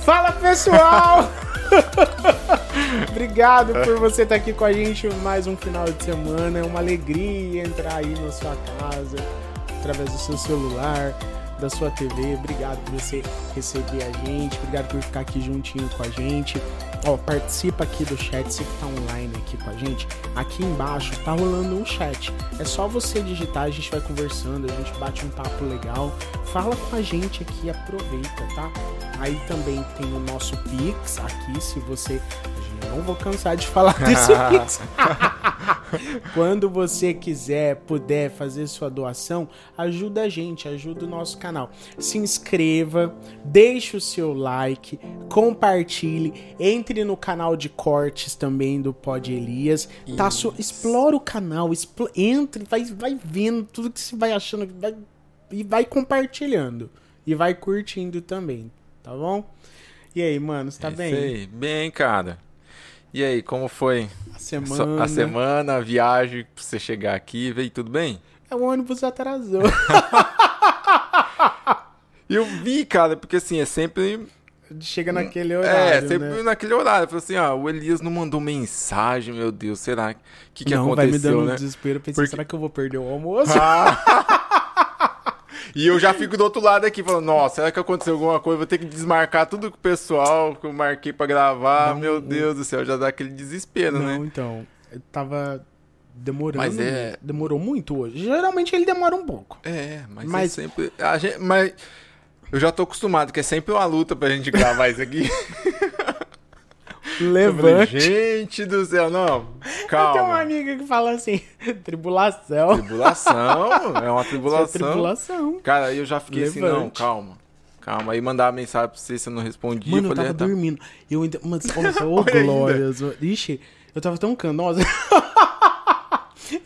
Fala pessoal! Obrigado por você estar aqui com a gente mais um final de semana. É uma alegria entrar aí na sua casa, através do seu celular, da sua TV. Obrigado por você receber a gente. Obrigado por ficar aqui juntinho com a gente. Ó, participa aqui do chat, que tá online aqui com a gente. Aqui embaixo tá rolando um chat. É só você digitar, a gente vai conversando, a gente bate um papo legal. Fala com a gente aqui, aproveita, tá? Aí também tem o nosso Pix aqui, se você. Não vou cansar de falar desse Pix. Quando você quiser, puder fazer sua doação, ajuda a gente, ajuda o nosso canal. Se inscreva, deixe o seu like, compartilhe, entre no canal de cortes também do Pod Elias. Tá, so, explora o canal, explo, entre, vai, vai vendo tudo que você vai achando vai, e vai compartilhando. E vai curtindo também, tá bom? E aí, mano, você tá É bem? aí. Bem, cara. E aí, como foi A semana. a semana, a viagem, pra você chegar aqui, veio tudo bem? É, o ônibus atrasou. Eu vi, cara, porque assim, é sempre. Chega naquele horário. é, sempre né? naquele horário. Falei assim, ah, o Elias não mandou mensagem, meu Deus, será? O que, que não, vai me aconteceu, dando um né? desespero. Eu Pensei, Porque- será que eu vou perder o almoço? E eu já fico do outro lado aqui, falando, nossa, será que aconteceu alguma coisa? Vou ter que desmarcar tudo com o pessoal que eu marquei pra gravar. Não, meu Deus do céu, já dá aquele desespero, não, né? então. Eu tava demorando. Mas é- Demorou muito hoje. Geralmente ele demora um pouco. É, mas, Mas- é sempre. A gente, mas eu já tô acostumado, que é sempre uma luta pra gente gravar isso aqui. Eu falei, Levante. gente do céu, não. Eu tenho uma Calma. amiga que fala assim: tribulação. Tribulação, é uma é tribulação. tribulação. Cara, aí eu já fiquei assim, não, Levante. calma. Calma. Aí mandava mensagem pra você, você não respondia. Mano, eu falei, tava "Ah, tá." dormindo. Eu ainda. Mas, nossa, ô glórias. Ixi, eu tava tão canosa.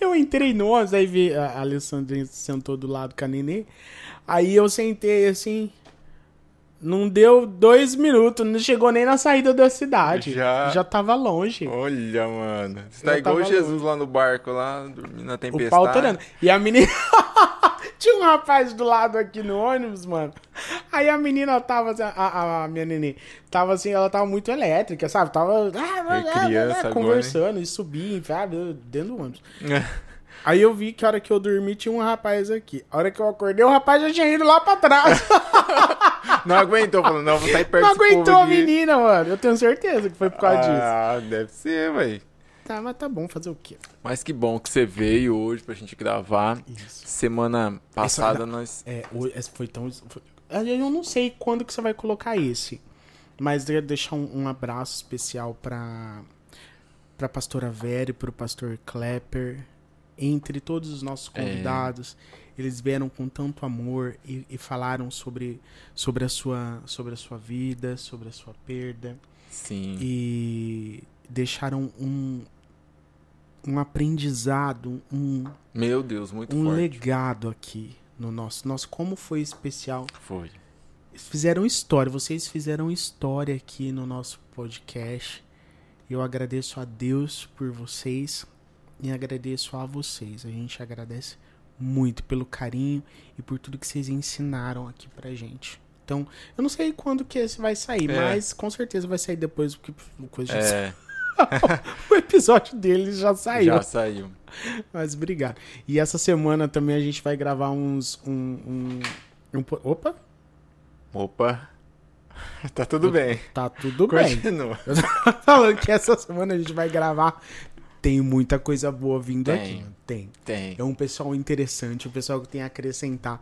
eu entrei no ônibus, aí vi a Alessandra sentou do lado com a Nenê. Aí eu sentei assim. Não deu dois minutos, não chegou nem na saída da cidade. Já- Já tava longe. Olha, mano. Você tá igual Jesus lá no barco, lá, dormindo na O tempestade. pau torando. E a menina. Tinha um rapaz do lado aqui no ônibus, mano. Aí a menina tava. assim, A, a, a minha neném. Tava assim, ela tava muito elétrica, sabe? Tava. ah, criança agora, conversando e subia, sabe? Dentro do ônibus. Aí eu vi que a hora que eu dormi tinha um rapaz aqui. A hora que eu acordei, o rapaz já tinha ido lá pra trás. Não aguentou, falando, não, vou sair perto Não aguentou a menina, mano. Eu tenho certeza que foi por causa disso. Ah, deve ser, véi. Tá, mas tá bom, fazer o quê? Mas que bom que você veio hoje pra gente gravar. Isso. Semana passada nós. É, esse foi tão. foi- Eu não sei quando que você vai colocar esse. Mas eu ia deixar um, um abraço especial pra, pra pastora Vera e pro pastor Klepper. Entre todos os nossos convidados. Eles vieram com tanto amor e, e falaram sobre, sobre, a sua, sobre a sua vida, sobre a sua perda. Sim. E deixaram um, um aprendizado, um, Meu Deus, muito um forte. legado aqui no nosso. Nossa, como foi especial. Foi. Fizeram história, vocês fizeram história aqui no nosso podcast. Eu agradeço a Deus por vocês e agradeço a vocês. A gente agradece muito pelo carinho e por tudo que vocês ensinaram aqui pra gente. Então, eu não sei quando que esse vai sair, É. mas com certeza vai sair depois, porque o coisa É, o episódio deles já saiu. já saiu. Mas obrigado. E essa semana também a gente vai gravar uns. Um, um, um opa, Opa. Tá tudo bem. tá tudo bem. Continua. Eu falando que essa semana a gente vai gravar. Tem muita coisa boa vindo Tem. aqui. Tem. Tem. É um pessoal interessante, um pessoal que tem a acrescentar.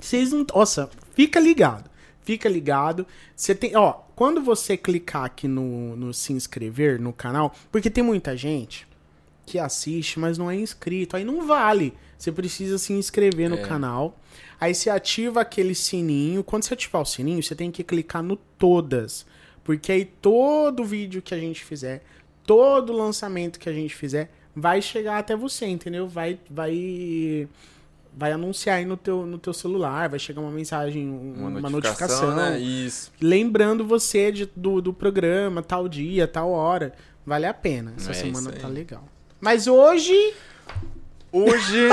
Vocês não. Nossa, fica ligado. Fica ligado. Você tem. Ó, quando você clicar aqui no, no se inscrever no canal, porque tem muita gente que assiste, mas não é inscrito. Aí não vale. Você precisa se inscrever no É. canal. Aí você ativa aquele sininho. Quando você ativar o sininho, você tem que clicar no todas. Porque aí todo vídeo que a gente fizer, todo lançamento que a gente fizer, vai chegar até você, entendeu? Vai, vai, vai anunciar aí no teu, no teu celular, vai chegar uma mensagem, um- uma, notificação, né? Isso. lembrando você de- do, do programa, tal dia, tal hora. Vale a pena. Essa É semana tá legal. Mas hoje, Hoje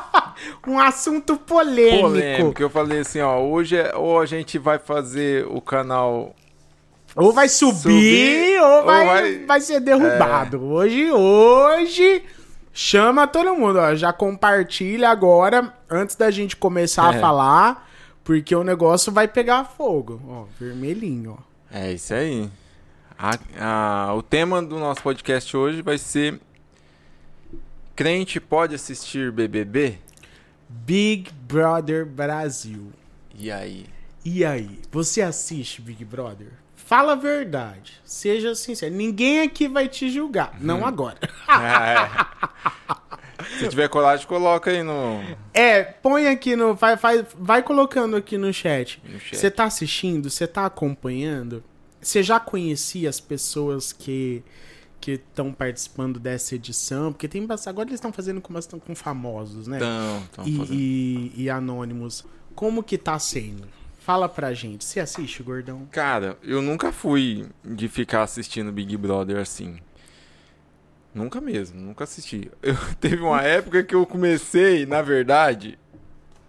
um assunto polêmico. Polêmico. Eu falei assim, ó, hoje é, ou a gente vai fazer o canal ou vai subir, subir ou, vai, ou vai... vai ser derrubado. É. Hoje, hoje, chama todo mundo, ó. Já compartilha agora, antes da gente começar é. a falar, porque o negócio vai pegar fogo. Ó, vermelhinho, ó. É isso aí. A, a, o tema do nosso podcast hoje vai ser Crente pode assistir BBB? Big Brother Brasil. E aí? E aí? Você assiste Big Brother? Fala a verdade. Seja sincero. Ninguém aqui vai te julgar. Não agora. É. Se tiver coragem, coloca aí no. É, põe aqui no. Vai, vai, vai colocando aqui no chat. Você tá assistindo? Você tá acompanhando? Você já conhecia as pessoas que que estão participando dessa edição? Porque tem agora eles estão fazendo com, com famosos, né? Estão, e, e, e anônimos. Como que tá sendo? Fala pra gente. Você assiste, gordão? Cara, eu nunca fui de ficar assistindo Big Brother assim. Nunca mesmo, nunca assisti. Eu, teve uma época que eu comecei, na verdade,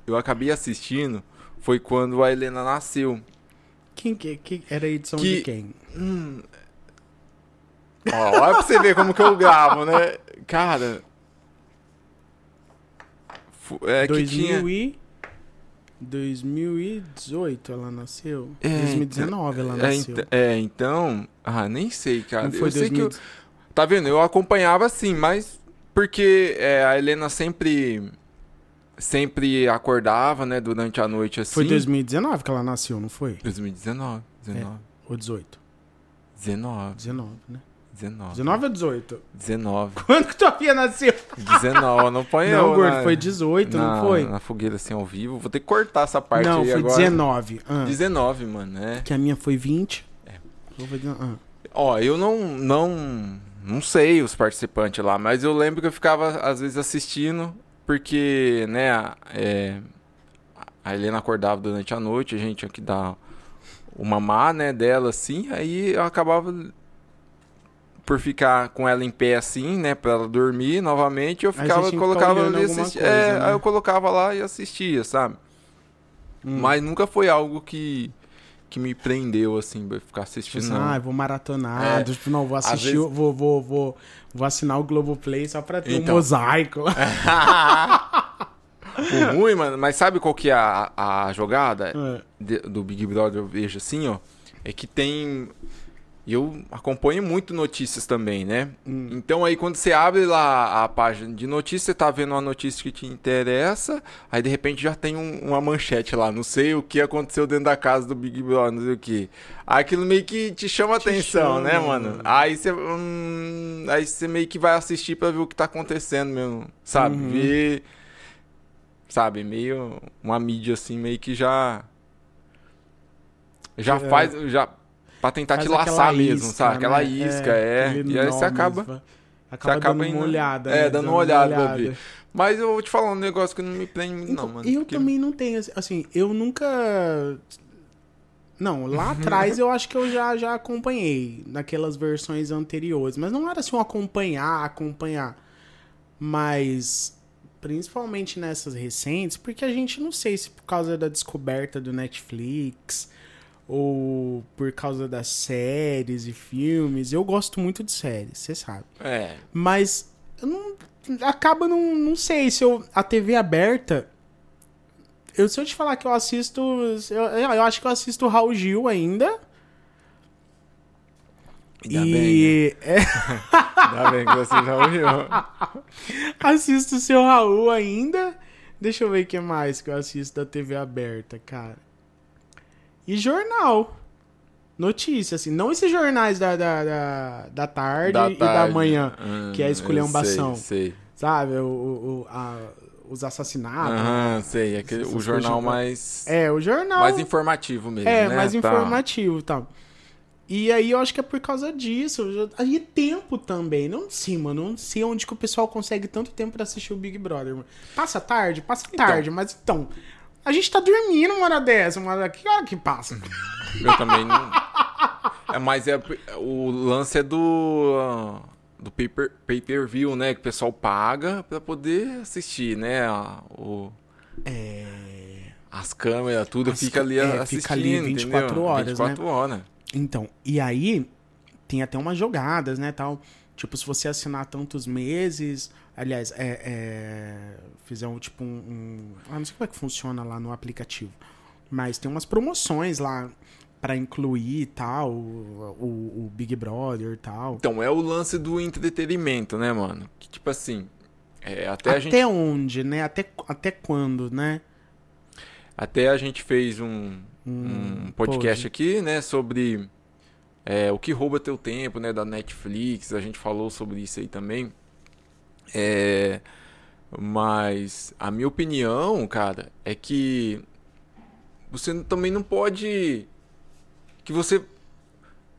eu acabei assistindo, foi quando a Helena nasceu. Quem que, que era a edição que, de quem? Hum, ó, olha pra você ver como que eu gravo, né? Cara. É 2000 que tinha... e... 2018 ela nasceu? É, 2019 ela é, nasceu. É, então. Ah, nem sei, cara. Não foi eu 2000... sei que eu, Tá vendo? Eu acompanhava assim, mas. Porque é, a Helena sempre. Sempre acordava, né, durante a noite assim. Foi 2019 que ela nasceu, não foi? 2019. 19. É, ou 18? 19. 19, né? 19. 19 ou 18? 19. Quando que tua filha nasceu? 19, não põe Não, eu, gordo, né? foi 18, na, não foi? Na fogueira assim ao vivo. Vou ter que cortar essa parte não, aí agora. Não, foi 19. Ah. 19, mano, é. Que a minha foi 20. É. Ah. Ó, eu não, não, não sei os participantes lá, mas eu lembro que eu ficava às vezes assistindo, porque, né, é, a Helena acordava durante a noite, a gente tinha que dar o mamar, né, dela assim, aí eu acabava por ficar com ela em pé assim, né, para ela dormir novamente, eu ficava colocava ali assistia, é, né? aí eu colocava lá e assistia, sabe? Hum. Mas nunca foi algo que que me prendeu assim, pra ficar assistindo. Tipo, ah, vou maratonar, é, tipo, não, vou assistir, vezes... vou, vou, vou, vou assinar o Globoplay só pra ter então... um mosaico. o ruim, mano, mas sabe qual que é a, a jogada é. de, do Big Brother, eu vejo assim, ó, é que tem e eu acompanho muito notícias também, né? Hum. Então aí quando você abre lá a página de notícias, você tá vendo uma notícia que te interessa, aí de repente já tem um, uma manchete lá, não sei o que aconteceu dentro da casa do Big Brother, não sei o que. Aquilo meio que te chama te atenção, né, chama, né, mano? Aí você hum, aí você meio que vai assistir para ver o que tá acontecendo mesmo, sabe? Uhum. Ver sabe, meio uma mídia assim meio que já já é. faz já Pra tentar te laçar mesmo, isca, sabe? Né? Aquela isca, é. é. E aí você acaba. Acaba, você acaba dando indo, uma olhada. É, né? dando, uma olhada, uma olhada. Mas eu vou te falar um negócio que não me prende muito, então, não, mano. Eu porque... também não tenho, assim, eu nunca. Não, lá atrás eu acho que eu já, já acompanhei, naquelas versões anteriores. Mas não era assim um acompanhar, acompanhar. Mas principalmente nessas recentes, porque a gente não sei se por causa da descoberta do Netflix ou por causa das séries e filmes. Eu gosto muito de séries, você sabe. É. Mas eu não. Acaba, não, não sei se eu. A TV aberta. Eu, se eu te falar que eu assisto. Eu, eu acho que eu assisto Raul Gil ainda. Ainda e. Bem, né? é... Ainda bem que você já ouviu. Assisto o seu Raul ainda. Deixa eu ver o que mais que eu assisto da TV aberta, cara. E jornal. Notícia, assim. Não esses jornais da, da, da, da tarde, da e da manhã, hum, que é esculhambação. Sei, sei. Sabe? O, o, a, os assassinatos. Aham, sei. Aquele, o jornal mais. É, o jornal. Mais informativo mesmo. É, né? mais tá. informativo e tá. tal. E aí eu acho que é por causa disso. Aí é tempo também. Não sei, mano. Não sei onde que o pessoal consegue tanto tempo pra assistir o Big Brother. Mano. Passa tarde? Passa então, tarde, mas então. A gente tá dormindo uma hora dessa, uma hora que hora que passa? Eu também não. É, mas é, o lance é do. Do pay-per-view, né? Que o pessoal paga pra poder assistir, né? O, É... As câmeras, tudo As fica ca- ali é, assistindo, fica ali 24 entendeu? horas, 24 horas. Então, e aí tem até umas jogadas, né, tal. Tipo, se você assinar tantos meses, aliás, é, é, fizer um tipo um, um- ah, não sei como é que funciona lá no aplicativo, mas tem umas promoções lá pra incluir e tal, o, o- o Big Brother e tal. Então, é o lance do entretenimento, né, mano? Que tipo assim, é, até, Até, gente, onde, né? Até, até quando, né? até a gente fez um, Hum, um podcast pode. aqui, né, sobre é, o que rouba teu tempo, né, da Netflix. A gente falou sobre isso aí também. É, mas a minha opinião, cara, é que você também não pode que você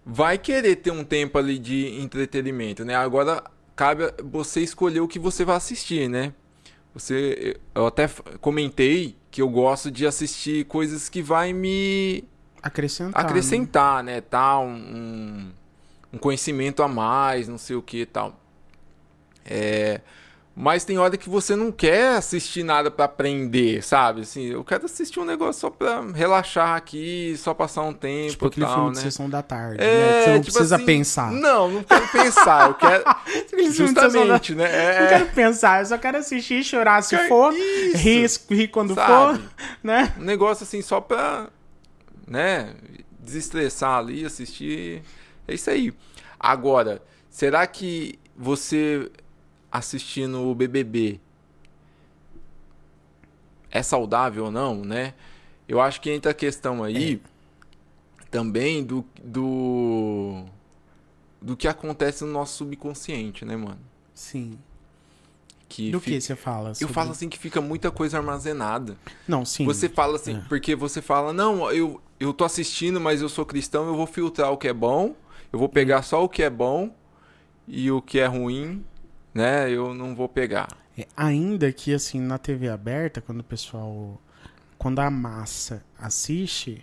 vai querer ter um tempo ali de entretenimento, né? Agora cabe você escolher o que você vai assistir, né? Você, eu até comentei que eu gosto de assistir coisas que vai me Acrescentar. né? acrescentar, né? Tal, um, um conhecimento a mais, não sei o que, tal. É, mas tem hora que você não quer assistir nada pra aprender, sabe? Assim, eu quero assistir um negócio só pra relaxar aqui, só passar um tempo, Tipo aquele tal, filme né? de sessão da tarde, É, né? Você não tipo precisa assim, pensar. Não, não quero pensar. Eu quero. Justamente, né? Não É, quero pensar, eu só quero assistir, chorar se Quer- for, rir, rir quando sabe? for, né? um negócio assim só pra, né, desestressar ali, assistir. É isso aí. Agora, será que você assistindo o BBB é saudável ou não, né? Eu acho que entra a questão aí também do, do do que acontece no nosso subconsciente, né, mano? Sim. Que Do fi- que você fala? Eu sobre- falo assim que fica muita coisa armazenada. Não, sim. Você fala assim, É. porque você fala, não, eu, eu tô assistindo, mas eu sou cristão, eu vou filtrar o que é bom, eu vou pegar só o que é bom e o que é ruim, né, eu não vou pegar. É, ainda que, assim, na TV aberta, quando o pessoal. Quando a massa assiste,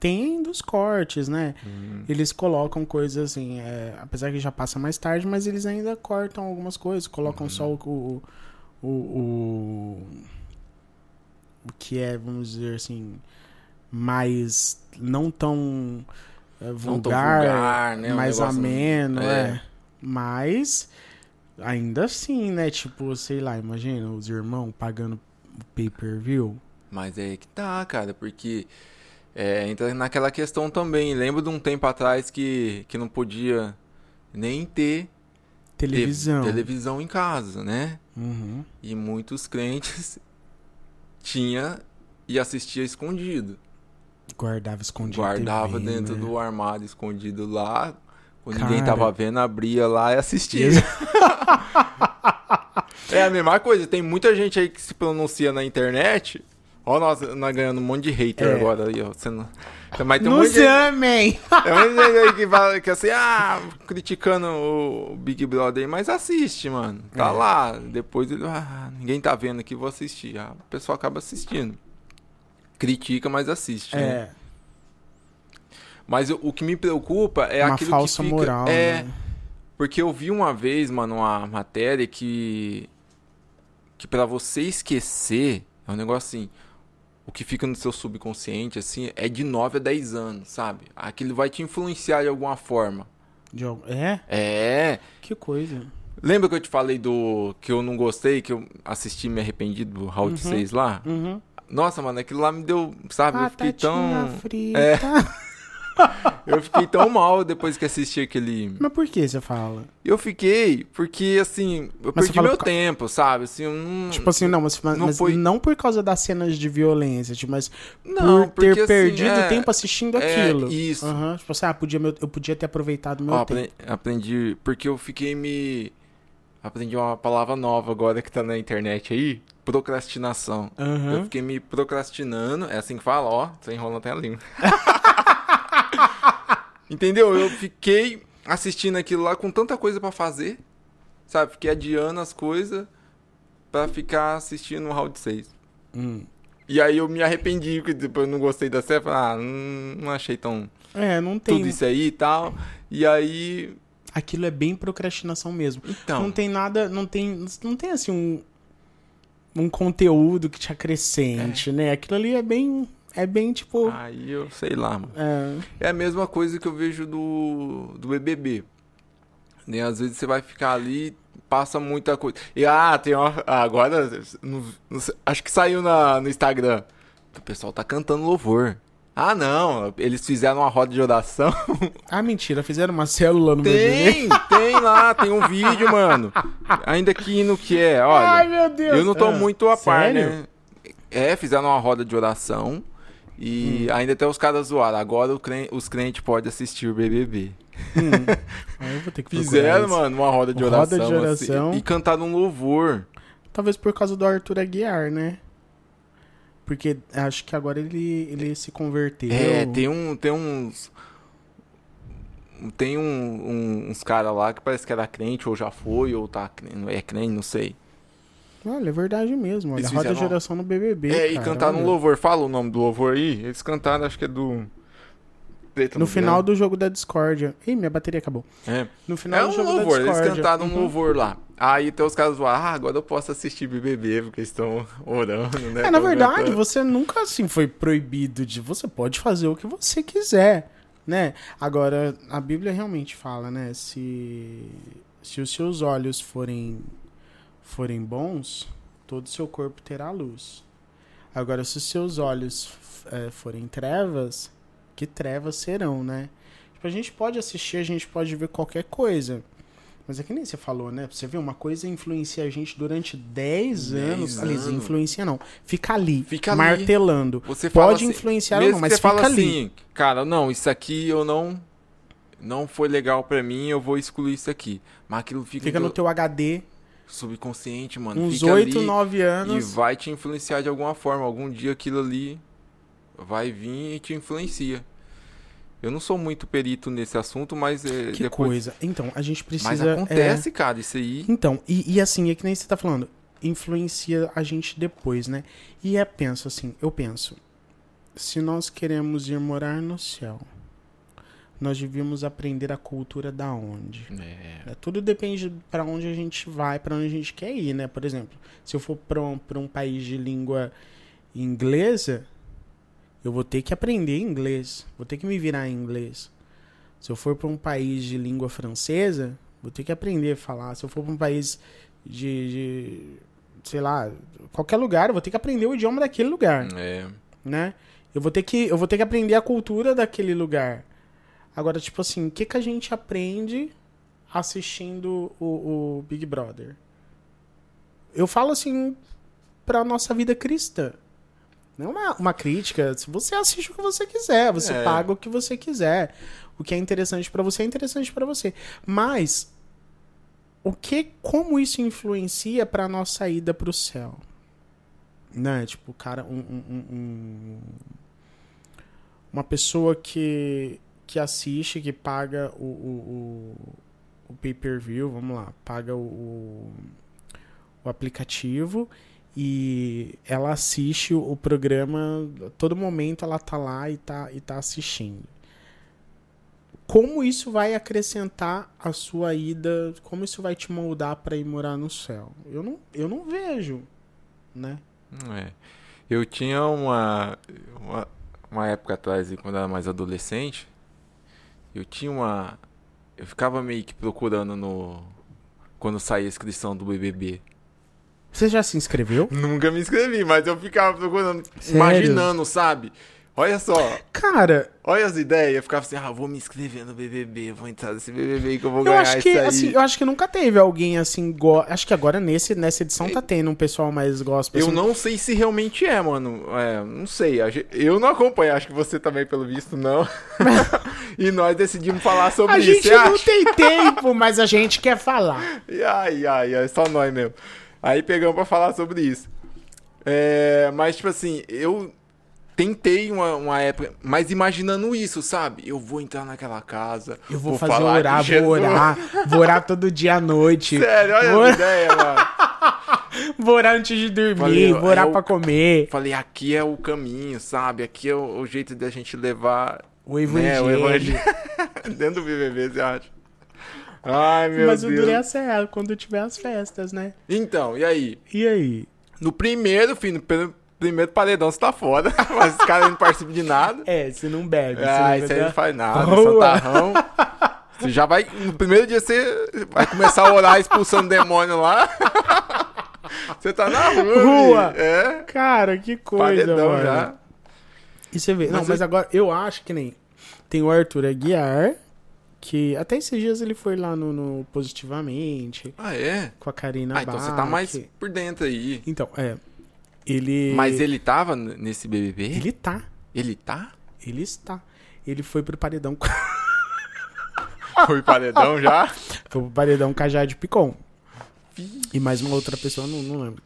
tem dos cortes, né? Hum. Eles colocam coisas assim, é, apesar que já passa mais tarde, mas eles ainda cortam algumas coisas, colocam Uhum. só o, o, o, o. o que é, vamos dizer assim, mais. não tão. é, Não tão vulgar, vulgar, né, um mais negócio- ameno, é. é. Mas. Ainda assim, né? Tipo, sei lá, imagina os irmãos pagando pay-per-view. Mas é que tá, cara, porque é, entra naquela questão também. Lembro de um tempo atrás que, que não podia nem ter Televisão. televisão em casa, né? Uhum. E muitos crentes tinha e assistia escondido. Guardava escondido. Guardava TV, dentro né? do armário escondido lá. Quando Cara. ninguém tava vendo, abria lá e assistia. é a mesma coisa. Tem muita gente aí que se pronuncia na internet. Ó, nós, nós ganhando um monte de hater É. agora aí, ó. Não... Mas tem um monte de gente, amem! tem um monte de gente aí que fala que assim, ah, criticando o Big Brother aí, mas assiste, mano. Tá É. lá. Depois ele, ah, ninguém tá vendo aqui, vou assistir. Ah, o pessoal acaba assistindo. Critica, mas assiste. né? Mas o, o que me preocupa é uma aquilo falsa que fica, moral, é, né? porque eu vi uma vez, mano, uma matéria que que para você esquecer é um negócio assim, o que fica no seu subconsciente assim é de 9 a 10 anos, sabe? Aquilo vai te influenciar de alguma forma. De al- É? É, Que coisa. lembra que eu te falei do que eu não gostei, que eu assisti me arrependi do Round 6 lá? Uhum. Nossa, mano, aquilo lá me deu, sabe, eu fiquei Batatinha tão frita. É. eu fiquei tão mal depois que assisti aquele Mas por que você fala? Eu fiquei, porque assim, eu Mas perdi meu por tempo, sabe? Assim, eu não. Tipo assim, não, mas, mas não foi- não por causa das cenas de violência, tipo, mas Não, por ter assim, perdido é- tempo assistindo é, aquilo. isso. Aham, Tipo assim, ah, podia eu podia ter aproveitado meu Ó, tempo. apre- aprendi, porque eu fiquei me. Aprendi uma palavra nova agora que tá na internet aí: procrastinação. Eu Aham. fiquei me procrastinando, é assim que fala, ó, você enrola até a língua. Entendeu? Eu fiquei assistindo aquilo lá com tanta coisa pra fazer, sabe? Fiquei adiando as coisas pra ficar assistindo o round 6. Hum. E aí eu me arrependi, porque depois eu não gostei da série, falei, ah, não, não achei tão É, não tem. tudo isso aí e tal. E aí, Aquilo é bem procrastinação mesmo. então, Não tem nada, não tem, não tem assim um um conteúdo que te acrescente, é. né? Aquilo ali é bem. É bem tipo. Aí eu sei lá, mano. É. é a mesma coisa que eu vejo do, do BBB. Né? Às vezes você vai ficar ali, passa muita coisa. E ah, tem uma. Agora, no, no, acho que saiu na, no Instagram. O pessoal tá cantando louvor. Ah, não, eles fizeram uma roda de oração. Ah, mentira, fizeram uma célula no Tem, tem lá, tem um vídeo, mano. Ainda que no que é, olha. Ai, meu Deus. Eu não tô ah, muito a par, né? É, fizeram uma roda de oração. E hum. ainda até os caras zoaram. Agora crente, os crentes podem assistir o BBB. Hum. eu vou ter que Fizeram, isso. mano, uma roda de oração. Roda de oração. Assim, e cantaram um louvor. Talvez por causa do Arthur Aguiar, né? Porque acho que agora ele, ele se converteu. É, tem, um, tem uns. Tem um, um, uns caras lá que parece que era crente, ou já foi, ou tá é crente, não sei. Olha, é verdade mesmo. Olha, roda geração no BBB. É, cara, e cantaram um louvor. Fala o nome do louvor aí. Eles cantaram, acho que é do. no final do jogo da Discordia. Ih, minha bateria acabou. É. No final é do jogo louvor, da Discordia. Eles cantaram uhum. um louvor lá. Aí tem os caras lá, ah, agora eu posso assistir BBB, porque estão orando, né? É, na verdade, você nunca, assim, foi proibido de... Você pode fazer o que você quiser, né? Agora, a Bíblia realmente fala, né? Se, se os seus olhos forem, forem bons, todo o seu corpo terá luz. Agora, se os seus olhos é, forem trevas, que trevas serão, né? Tipo, a gente pode assistir, a gente pode ver qualquer coisa. Mas é que nem você falou, né? Você vê, uma coisa influencia a gente durante 10 anos. Aliás, influencia não. Fica ali, fica martelando. Ali. Você Pode assim, influenciar ou não, mas fica ali. Assim, cara, não, isso aqui eu não não foi legal para mim, eu vou excluir isso aqui. Mas aquilo fica Fica no teu HD subconsciente, mano. Uns fica 8, ali 9 anos. E vai te influenciar de alguma forma. Algum dia aquilo ali vai vir e te influencia. Eu não sou muito perito nesse assunto, mas. É, que depois... coisa. Então, a gente precisa. Mas acontece, é... cara, isso aí. Então, e, e, assim, é que nem você tá falando, influencia a gente depois, né? E é, penso assim, eu penso, se nós queremos ir morar no céu, nós devíamos aprender a cultura da onde. É. é tudo depende para onde a gente vai, para onde a gente quer ir, né? Por exemplo, se eu for para um, um país de língua inglesa, eu vou ter que aprender inglês, vou ter que me virar em inglês. Se eu for para um país de língua francesa, vou ter que aprender a falar. Se eu for para um país de, de, sei lá, qualquer lugar, eu vou ter que aprender o idioma daquele lugar. É. Né? Eu vou ter que eu vou ter que aprender a cultura daquele lugar. Agora, tipo assim, o que que a gente aprende assistindo o, o Big Brother? Eu falo assim para nossa vida cristã. Não é uma, uma crítica. Você assiste o que você quiser, você é. paga o que você quiser. O que é interessante para você é interessante para você. Mas o que, como isso influencia para nossa ida para o céu? Né? Tipo, cara, um, um, um, uma pessoa que que assiste, que paga o, o, o, o pay-per-view, vamos lá, paga o, o aplicativo e ela assiste o programa, todo momento ela tá lá e tá, e tá assistindo. Como isso vai acrescentar a sua ida, como isso vai te moldar para ir morar no céu? Eu não, eu não vejo, né? É. Eu tinha uma, uma, uma época atrás, quando eu era mais adolescente, eu tinha uma. Eu ficava meio que procurando no. Quando saía a inscrição do BBB. Você já se inscreveu? Nunca me inscrevi, mas eu ficava procurando, Sério? imaginando, sabe? Olha só. Cara. Olha as ideias. Eu ficava assim, ah, vou me inscrever no BBB, vou entrar nesse BBB que eu vou eu ganhar acho que, Assim, eu acho que nunca teve alguém assim. Go... Acho que agora nesse, nessa edição tá tendo um pessoal mais gospel. Eu assim. não sei se realmente é, mano. É, não sei. Eu não acompanho, acho que você também, pelo visto, não. e nós decidimos falar sobre a isso. A gente não acha? tem tempo, mas a gente quer falar. Ai, ai, ai, só nós mesmo. Aí pegamos pra falar sobre isso. É, mas, tipo assim, eu tentei uma, uma época, mas imaginando isso, sabe? Eu vou entrar naquela casa. Eu vou, vou fazer orar, vou orar. Vou orar todo dia à noite. Sério, olha vou... a ideia, mano. vou orar antes de dormir, falei, vou orar eu, pra comer. Falei, aqui é o caminho, sabe? Aqui é o, o jeito da gente levar o evangelho. Né, o evangelho. Dentro do BBB, você acha? Ai, meu Mas Deus. Mas o duro é quando tiver as festas, né? Então, e aí? E aí? No primeiro, filho, no primeiro paredão você tá foda. Mas os caras não participam de nada. É, você não bebe. Ah, isso aí não faz nada. Santarrão. Você já vai. No primeiro dia você vai começar a orar expulsando demônio lá. Você tá na rua. Rua. É. Cara, que coisa, Paredão mano. já. E você vê. não, Mas mas eu- agora eu acho que nem. Tem o Arthur Aguiar, que até esses dias ele foi lá no, no Positivamente, Ah, é? com a Karina Ah, então você tá Bach. mais por dentro aí. Então, é. Ele. Mas ele tava nesse BBB? Ele tá. Ele tá? Ele está. Ele foi pro paredão. Foi paredão já? foi pro paredão com a Jade Picon. E mais uma outra pessoa, não, não lembro.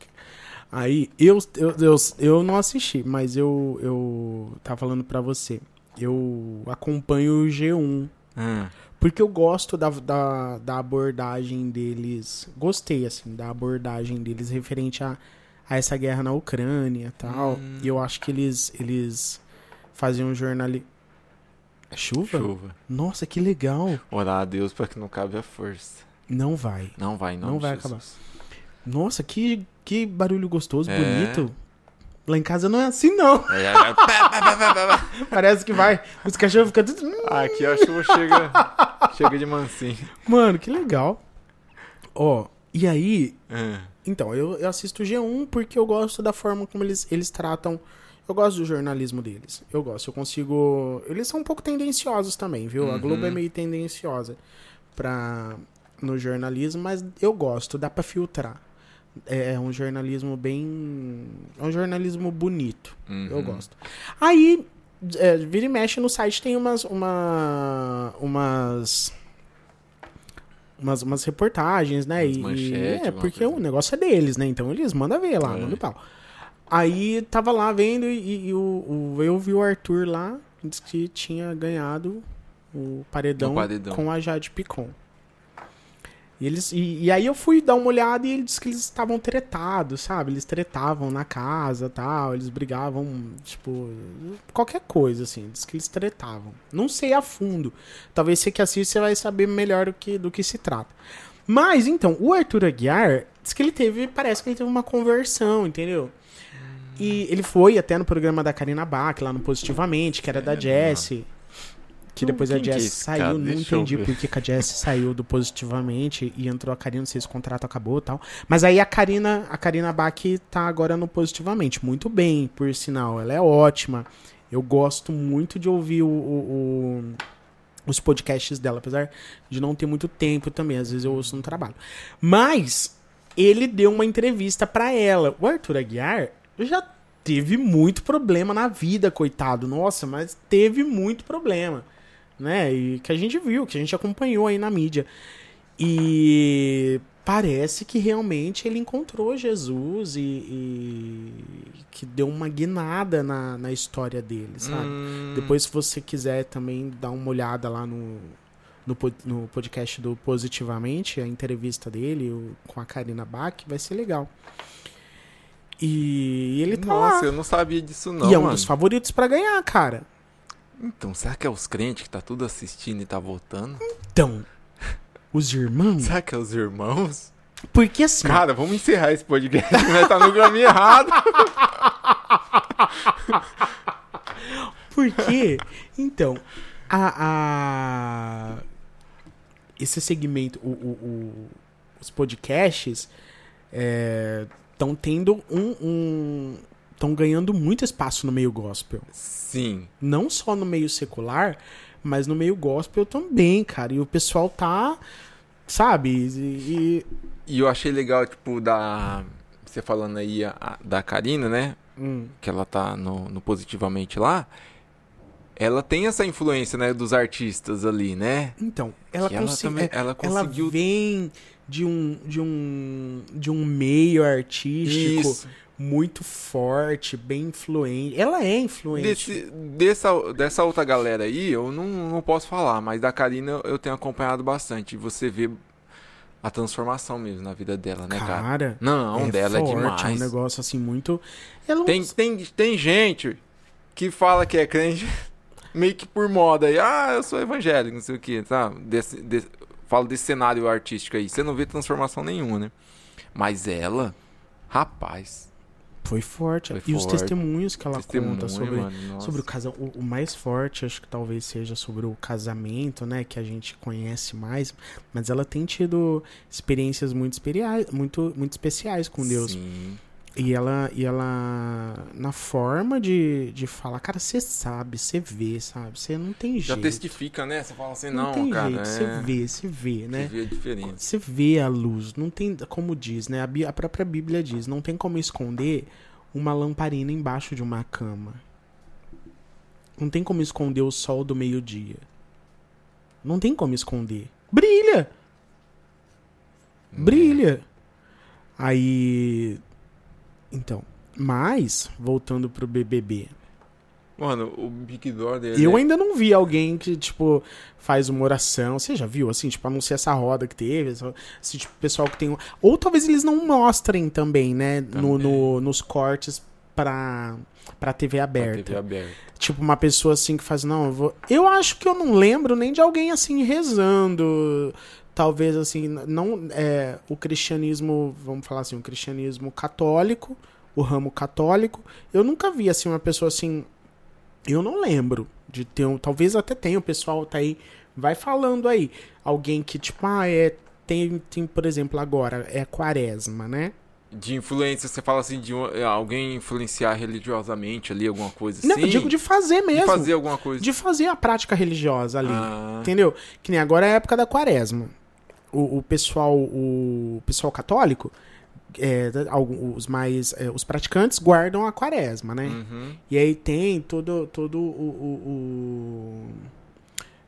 Aí, eu, eu, eu, eu não assisti, mas eu, eu tava falando pra você. Eu acompanho o G1. Hum. Porque eu gosto da, da, da abordagem deles. Gostei, assim, da abordagem deles referente a, a essa guerra na Ucrânia e tal. Hum. E eu acho que eles, eles faziam um jornalismo. Chuva? Chuva. Nossa, que legal. Orar a Deus pra que não cabe a força. Não vai. Não vai, não. Não vai acabar. Nossa, que, que barulho gostoso, É. bonito. Lá em casa não é assim, não. É, é, é. Parece que vai. Os cachorros ficam tudo. Aqui a chuva chega, chega de mansinho. Mano, que legal. Ó, e aí, Hum. Então, eu, eu assisto o G1 porque eu gosto da forma como eles, eles tratam. Eu gosto do jornalismo deles. Eu gosto. Eu consigo. Eles são um pouco tendenciosos também, viu? A Uhum. Globo é meio tendenciosa pra, no jornalismo, mas eu gosto. Dá pra filtrar. É um jornalismo bem. É um jornalismo bonito. Eu Uhum. gosto. Aí, é, vira e mexe no site tem umas. Uma, umas. Umas, umas reportagens, né? Umas E- manchetes, é, porque o negócio é deles, né? Então eles mandam ver lá, É. mandam pau. Aí tava lá vendo e, e o, o- eu vi o Arthur lá, disse que tinha ganhado o paredão, O paredão. com a Jade Picon. E, eles, e, e aí eu fui dar uma olhada e ele disse que eles estavam tretados, sabe? Eles tretavam na casa tal, eles brigavam, tipo, qualquer coisa, assim. Diz que eles tretavam. Não sei a fundo. Talvez você que assiste você vai saber melhor do que, do que se trata. Mas, então, o Arthur Aguiar, diz que ele teve, parece que ele teve uma conversão, entendeu? E ele foi até no programa da Karina Bach, lá no Positivamente, que era da É, Jessie. Que depois a quem que Jessie esse saiu, cara? não Deixa entendi por que a Jessie saiu do Positivamente e entrou a Karina, não sei se o contrato acabou e tal. Mas aí a Karina, a Karina Bach tá agora no Positivamente, muito bem, por sinal, ela é ótima. Eu gosto muito de ouvir o- o- o os podcasts dela, apesar de não ter muito tempo também, às vezes eu ouço no trabalho. Mas ele deu uma entrevista pra ela. O Arthur Aguiar já teve muito problema na vida, coitado. Nossa, mas teve muito problema, né? E que a gente viu, que a gente acompanhou aí na mídia. E parece que realmente ele encontrou Jesus e, e que deu uma guinada na, na história dele, sabe? Hum, Depois, se você quiser também dar uma olhada lá no, no, no podcast do Positivamente, a entrevista dele o- com a Karina Bach, vai ser legal. E ele tá Nossa, lá. eu não sabia disso não, e é um mano. dos favoritos pra ganhar, cara. Então, será que é os crentes que tá tudo assistindo e tá votando? Então, os irmãos. Será que é os irmãos? Porque assim. Cara, vamos encerrar esse podcast, né? Tá no caminho errado. Porque, então, a, a- esse segmento, o- o- o- os podcasts estão tendo um. Estão ganhando muito espaço no meio gospel. Sim. Não só no meio secular, mas no meio gospel também, cara. E o pessoal tá. Sabe? E. E eu achei legal, tipo, da. Você falando aí a- da Karina, né? hum, Que ela tá no, no Positivamente lá. Ela tem essa influência, né? Dos artistas ali, né? então, ela, ela também- é, ela ela conseguiu- vem de um, de um, de um meio artístico. Isso. Muito forte, bem influente. Ela é influente. Desse, dessa, dessa outra galera aí, eu não, não posso falar, mas da Karina eu- tenho acompanhado bastante. Você vê a transformação mesmo na vida dela, né, cara? Cara, Não, é dela forte, é é um demais. negócio assim muito. Ela Tem, tem, tem gente que fala que é crente meio que por moda aí. Ah, eu sou evangélico, não sei o que? Desse, desse, falo desse cenário artístico aí. Você não vê transformação nenhuma, né? Mas ela, rapaz, Foi forte. Foi e os forte. testemunhos que ela Testemunho, conta sobre, mano, sobre o casamento. O, o mais forte, acho que talvez seja sobre o casamento, né? Que a gente conhece mais. Mas ela tem tido experiências muito, especiais, muito, muito especiais com Deus. Sim. E ela, e ela na forma de, de falar, cara, você sabe, você vê, sabe? Você não tem Já jeito. testifica, né? Você fala assim, não, não, tem cara. jeito, você é... vê, você vê, Você né? vê a diferença. Você vê a luz, não tem, como diz, né? A, a própria Bíblia diz, não tem como esconder uma lamparina embaixo de uma cama. Não tem como esconder o sol do meio-dia. Não tem como esconder. Brilha! Brilha! Aí. Então. Mas, voltando pro BBB. Mano, o Big Brother. Eu né? ainda não vi alguém que, tipo, faz uma oração. Você já viu, assim, tipo, anunciar essa roda que teve? Esse tipo, pessoal que tem. Ou talvez eles não mostrem também, né? No, Também. no- nos cortes pra, pra TV Pra aberta. TV aberta. Tipo, uma pessoa assim que faz, não, eu vou. Eu acho que eu não lembro nem de alguém assim rezando. Talvez assim, não. É, o cristianismo, vamos falar assim, o cristianismo católico, o ramo católico. Eu nunca vi assim uma pessoa assim. Eu não lembro de ter um. Talvez até tenha, o pessoal tá aí. Vai falando aí. Alguém que, tipo, ah, é. Tem, tem, por exemplo, agora, é quaresma, né? De influência, você fala assim, de um- é, alguém influenciar religiosamente ali, alguma coisa assim. Não, eu digo de fazer De mesmo. fazer alguma coisa. de fazer a prática religiosa ali. Ah, Entendeu? Que nem agora é a época da quaresma. O, o pessoal o pessoal católico, é, os mais é, os praticantes guardam a quaresma, né? uhum. E aí tem todo todo o, o- o-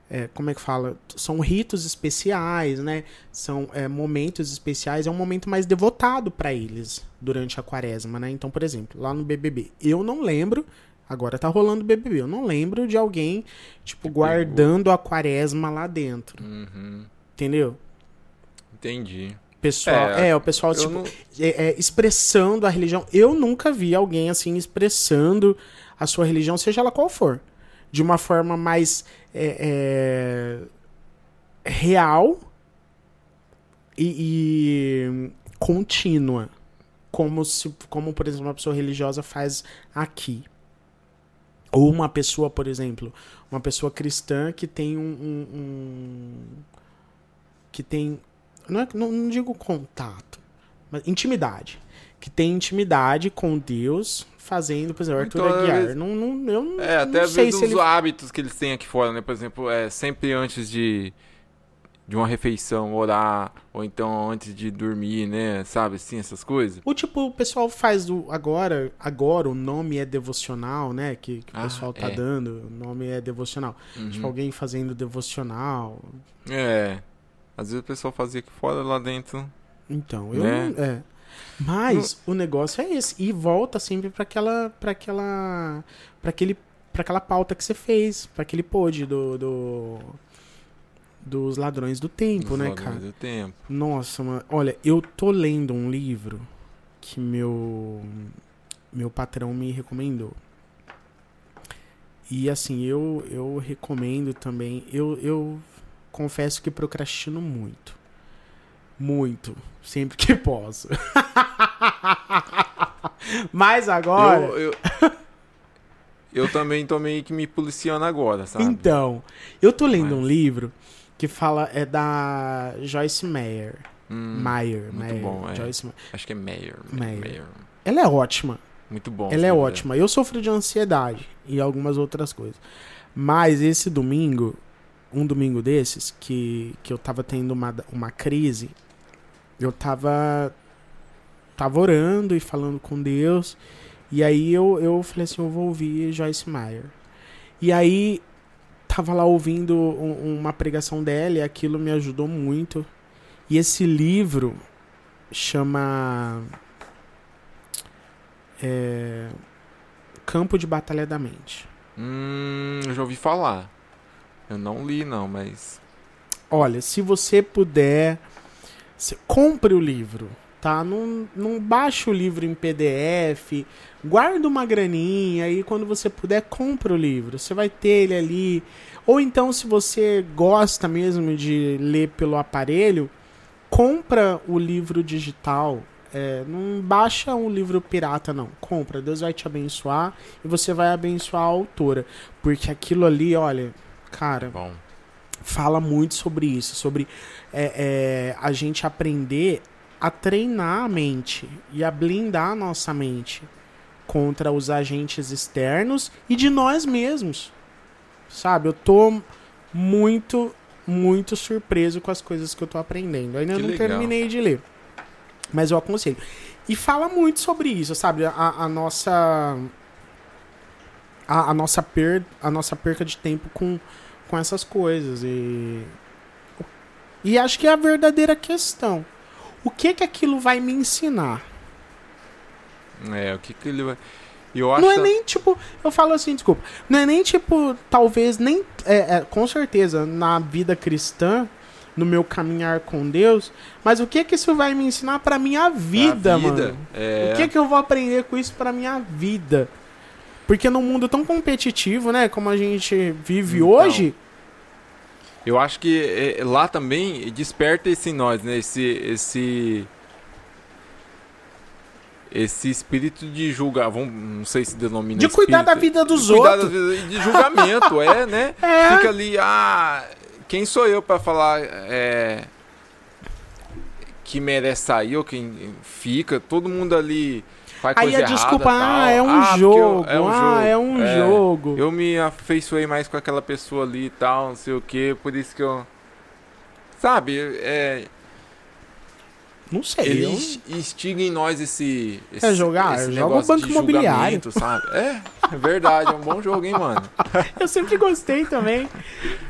é, como é que fala? São ritos especiais, né? São é, momentos especiais. É um momento mais devotado para eles durante a quaresma, né? Então, por exemplo, lá no BBB, eu não lembro. Agora tá rolando BBB. Eu não lembro de alguém, tipo, guardando a quaresma lá dentro. Uhum. Entendeu? Entendi. Pessoal, É, é, o pessoal, tipo, não- é, é, expressando a religião. Eu nunca vi alguém assim expressando a sua religião, seja ela qual for, de uma forma mais é, é, real e, e contínua, como se, como por exemplo uma pessoa religiosa faz aqui. Ou uma pessoa, por exemplo, uma pessoa cristã que tem um, um- um- que tem não, é, não, não digo contato, mas intimidade. Que tem intimidade com Deus fazendo, por exemplo, Arthur Então, Aguiar. vezes- Não, não, eu não, É, até não às sei vezes se os ele. hábitos que eles têm aqui fora, né? Por exemplo, é sempre antes de, de uma refeição orar, ou então antes de dormir, né? Sabe, assim, essas coisas. O tipo, o pessoal faz do. Agora, agora o nome é devocional, né? Que, que o Ah, pessoal tá é. dando. O nome é devocional. Uhum. Tipo, alguém fazendo devocional. É. Às vezes o pessoal fazia aqui fora, lá dentro. Então, eu Né? não. É. Mas o negócio é esse. E volta sempre pra aquela. para aquela. para aquele. para aquela pauta que você fez. Pra aquele pod do. do dos ladrões do tempo, nos né, ladrões cara? do tempo. Nossa, mano. Olha, eu tô lendo um livro que meu. Meu patrão me recomendou. E assim, eu, eu recomendo também. Eu, eu confesso que procrastino muito. Muito. Sempre que posso. Mas agora. Eu, eu, eu também tô meio que me policiando agora, sabe? Então, eu tô lendo Mas- um livro que fala. É da Joyce Meyer. Hum, Meyer, muito Meyer. bom, é. Joyce Meyer. Acho que é Mayer. Meyer. Mayer. Ela é ótima. Muito bom. Ela é ótima. Eu sofro de ansiedade e algumas outras coisas. Mas esse domingo, um domingo desses, que, que eu tava tendo uma, uma crise, eu tava, tava orando e falando com Deus. E aí eu, eu falei assim, eu vou ouvir Joyce Meyer. E aí tava lá ouvindo um- uma pregação dela e aquilo me ajudou muito. E esse livro chama é, Campo de Batalha da Mente. Hum, já ouvi falar. Eu não li, não, mas. Olha, se você puder, compre o livro, tá? Não, não baixe o livro em PDF, guarda uma graninha e quando você puder, compre o livro. Você vai ter ele ali. Ou então, se você gosta mesmo de ler pelo aparelho, compra o livro digital é, não baixa um livro pirata, não. Compra, Deus vai te abençoar e você vai abençoar a autora. Porque aquilo ali, olha, cara, Bom. fala muito sobre isso, sobre é, é, a gente aprender a treinar a mente e a blindar a nossa mente contra os agentes externos e de nós mesmos. Sabe, eu tô muito, muito surpreso com as coisas que eu tô aprendendo. Ainda Que não legal. terminei de ler, mas eu aconselho. E fala muito sobre isso, sabe? A, a nossa. A, a nossa per, a nossa perca de tempo com, com essas coisas. E. E acho que é a verdadeira questão. O que que aquilo vai me ensinar? É, o que que ele vai. Eu acho. Não é nem tipo. Eu falo assim, desculpa. Não é nem tipo, talvez, nem. É, é, com certeza, na vida cristã, no meu caminhar com Deus. Mas o que que isso vai me ensinar pra minha vida, vida, mano? É, O que que eu vou aprender com isso pra minha vida? Porque num mundo tão competitivo, né, como a gente vive Então. hoje, Eu acho que é, lá também desperta esse nós, né? Esse, esse, esse espírito de julgar, vamos, não sei se denomina de cuidar da espírito, vida dos de cuidar outros. da vida- de julgamento, é, né? É. Fica ali, ah, quem sou eu pra falar é, que merece sair ou quem fica? Todo mundo ali faz Aí coisa a errada, desculpa, tal. ah, é um porque jogo, eu- é um ah, jogo. é um É. jogo. Eu me afeiçoei mais com aquela pessoa ali e tal, não sei o que, por isso que eu. Sabe, é, Não sei. ele eu- ins- instiga em nós esse. esse É jogar, esse joga o Banco Imobiliário. sabe? É, é verdade, é um bom jogo, hein, mano. Eu sempre gostei também.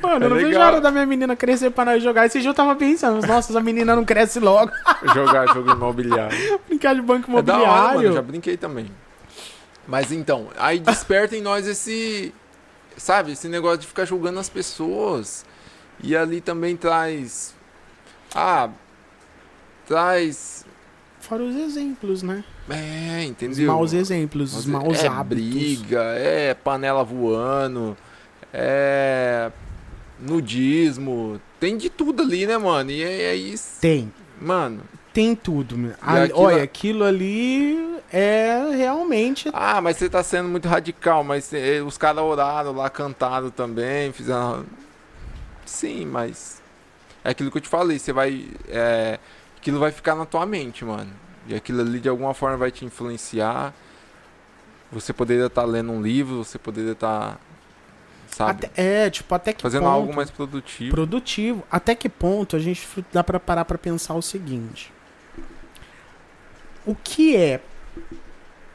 Mano, eu É não vejo legal. a hora da minha menina crescer pra nós jogar. Esse dia eu tava pensando, nossa, essa menina não cresce logo. Jogar jogo imobiliário. Brincar de banco É da hora, mano, imobiliário. eu já brinquei também. Mas então, aí desperta em nós esse. Sabe, esse negócio de ficar julgando as pessoas. E ali também traz. Ah. Traz. Fora os exemplos, né? É, Os entendeu? maus exemplos, os maus é hábitos. briga, é panela voando, é nudismo, tem de tudo ali, né, mano? E é, é isso, Tem. mano. Tem tudo. A- aquilo- Olha, aquilo ali é realmente. Ah, mas você tá sendo muito radical, mas eh, os caras oraram lá, cantaram também, fizeram. Sim, mas. É aquilo que eu te falei, você vai. É... Aquilo vai ficar na tua mente, mano. E aquilo ali de alguma forma vai te influenciar. Você poderia estar lendo um livro, você poderia estar. Sabe? Até- é, tipo, até que fazendo ponto. algo mais produtivo. produtivo. Até que ponto a gente dá pra parar pra pensar o seguinte: o que é?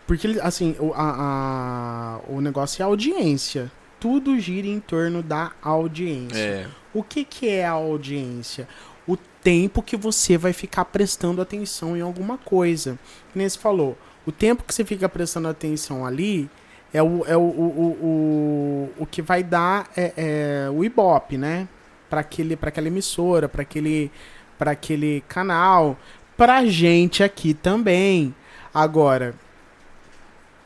Porque assim, o, a, a- o negócio é audiência. Tudo gira em torno da audiência. É. O que, que é a audiência? O tempo que você vai ficar prestando atenção em alguma coisa. Você falou, o tempo que você fica prestando atenção ali é o, é o, o, o, o, que vai dar é, é, o Ibope, né? Para aquela emissora, para aquele, pra aquele canal, pra gente aqui também. Agora,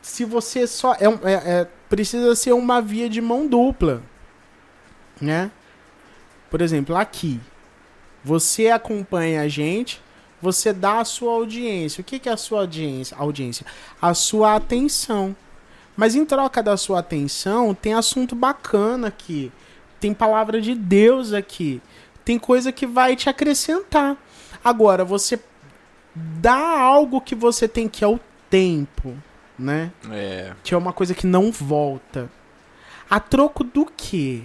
se você só. É, é- é- precisa ser uma via de mão dupla, né? Por exemplo, aqui. Você acompanha a gente, você dá a sua audiência. O que, que é a sua audiência? audiência? A sua atenção. Mas em troca da sua atenção, tem assunto bacana aqui. Tem palavra de Deus aqui. Tem coisa que vai te acrescentar. Agora, você dá algo que você tem, que é o tempo, né? É. Que é uma coisa que não volta. A troco do quê?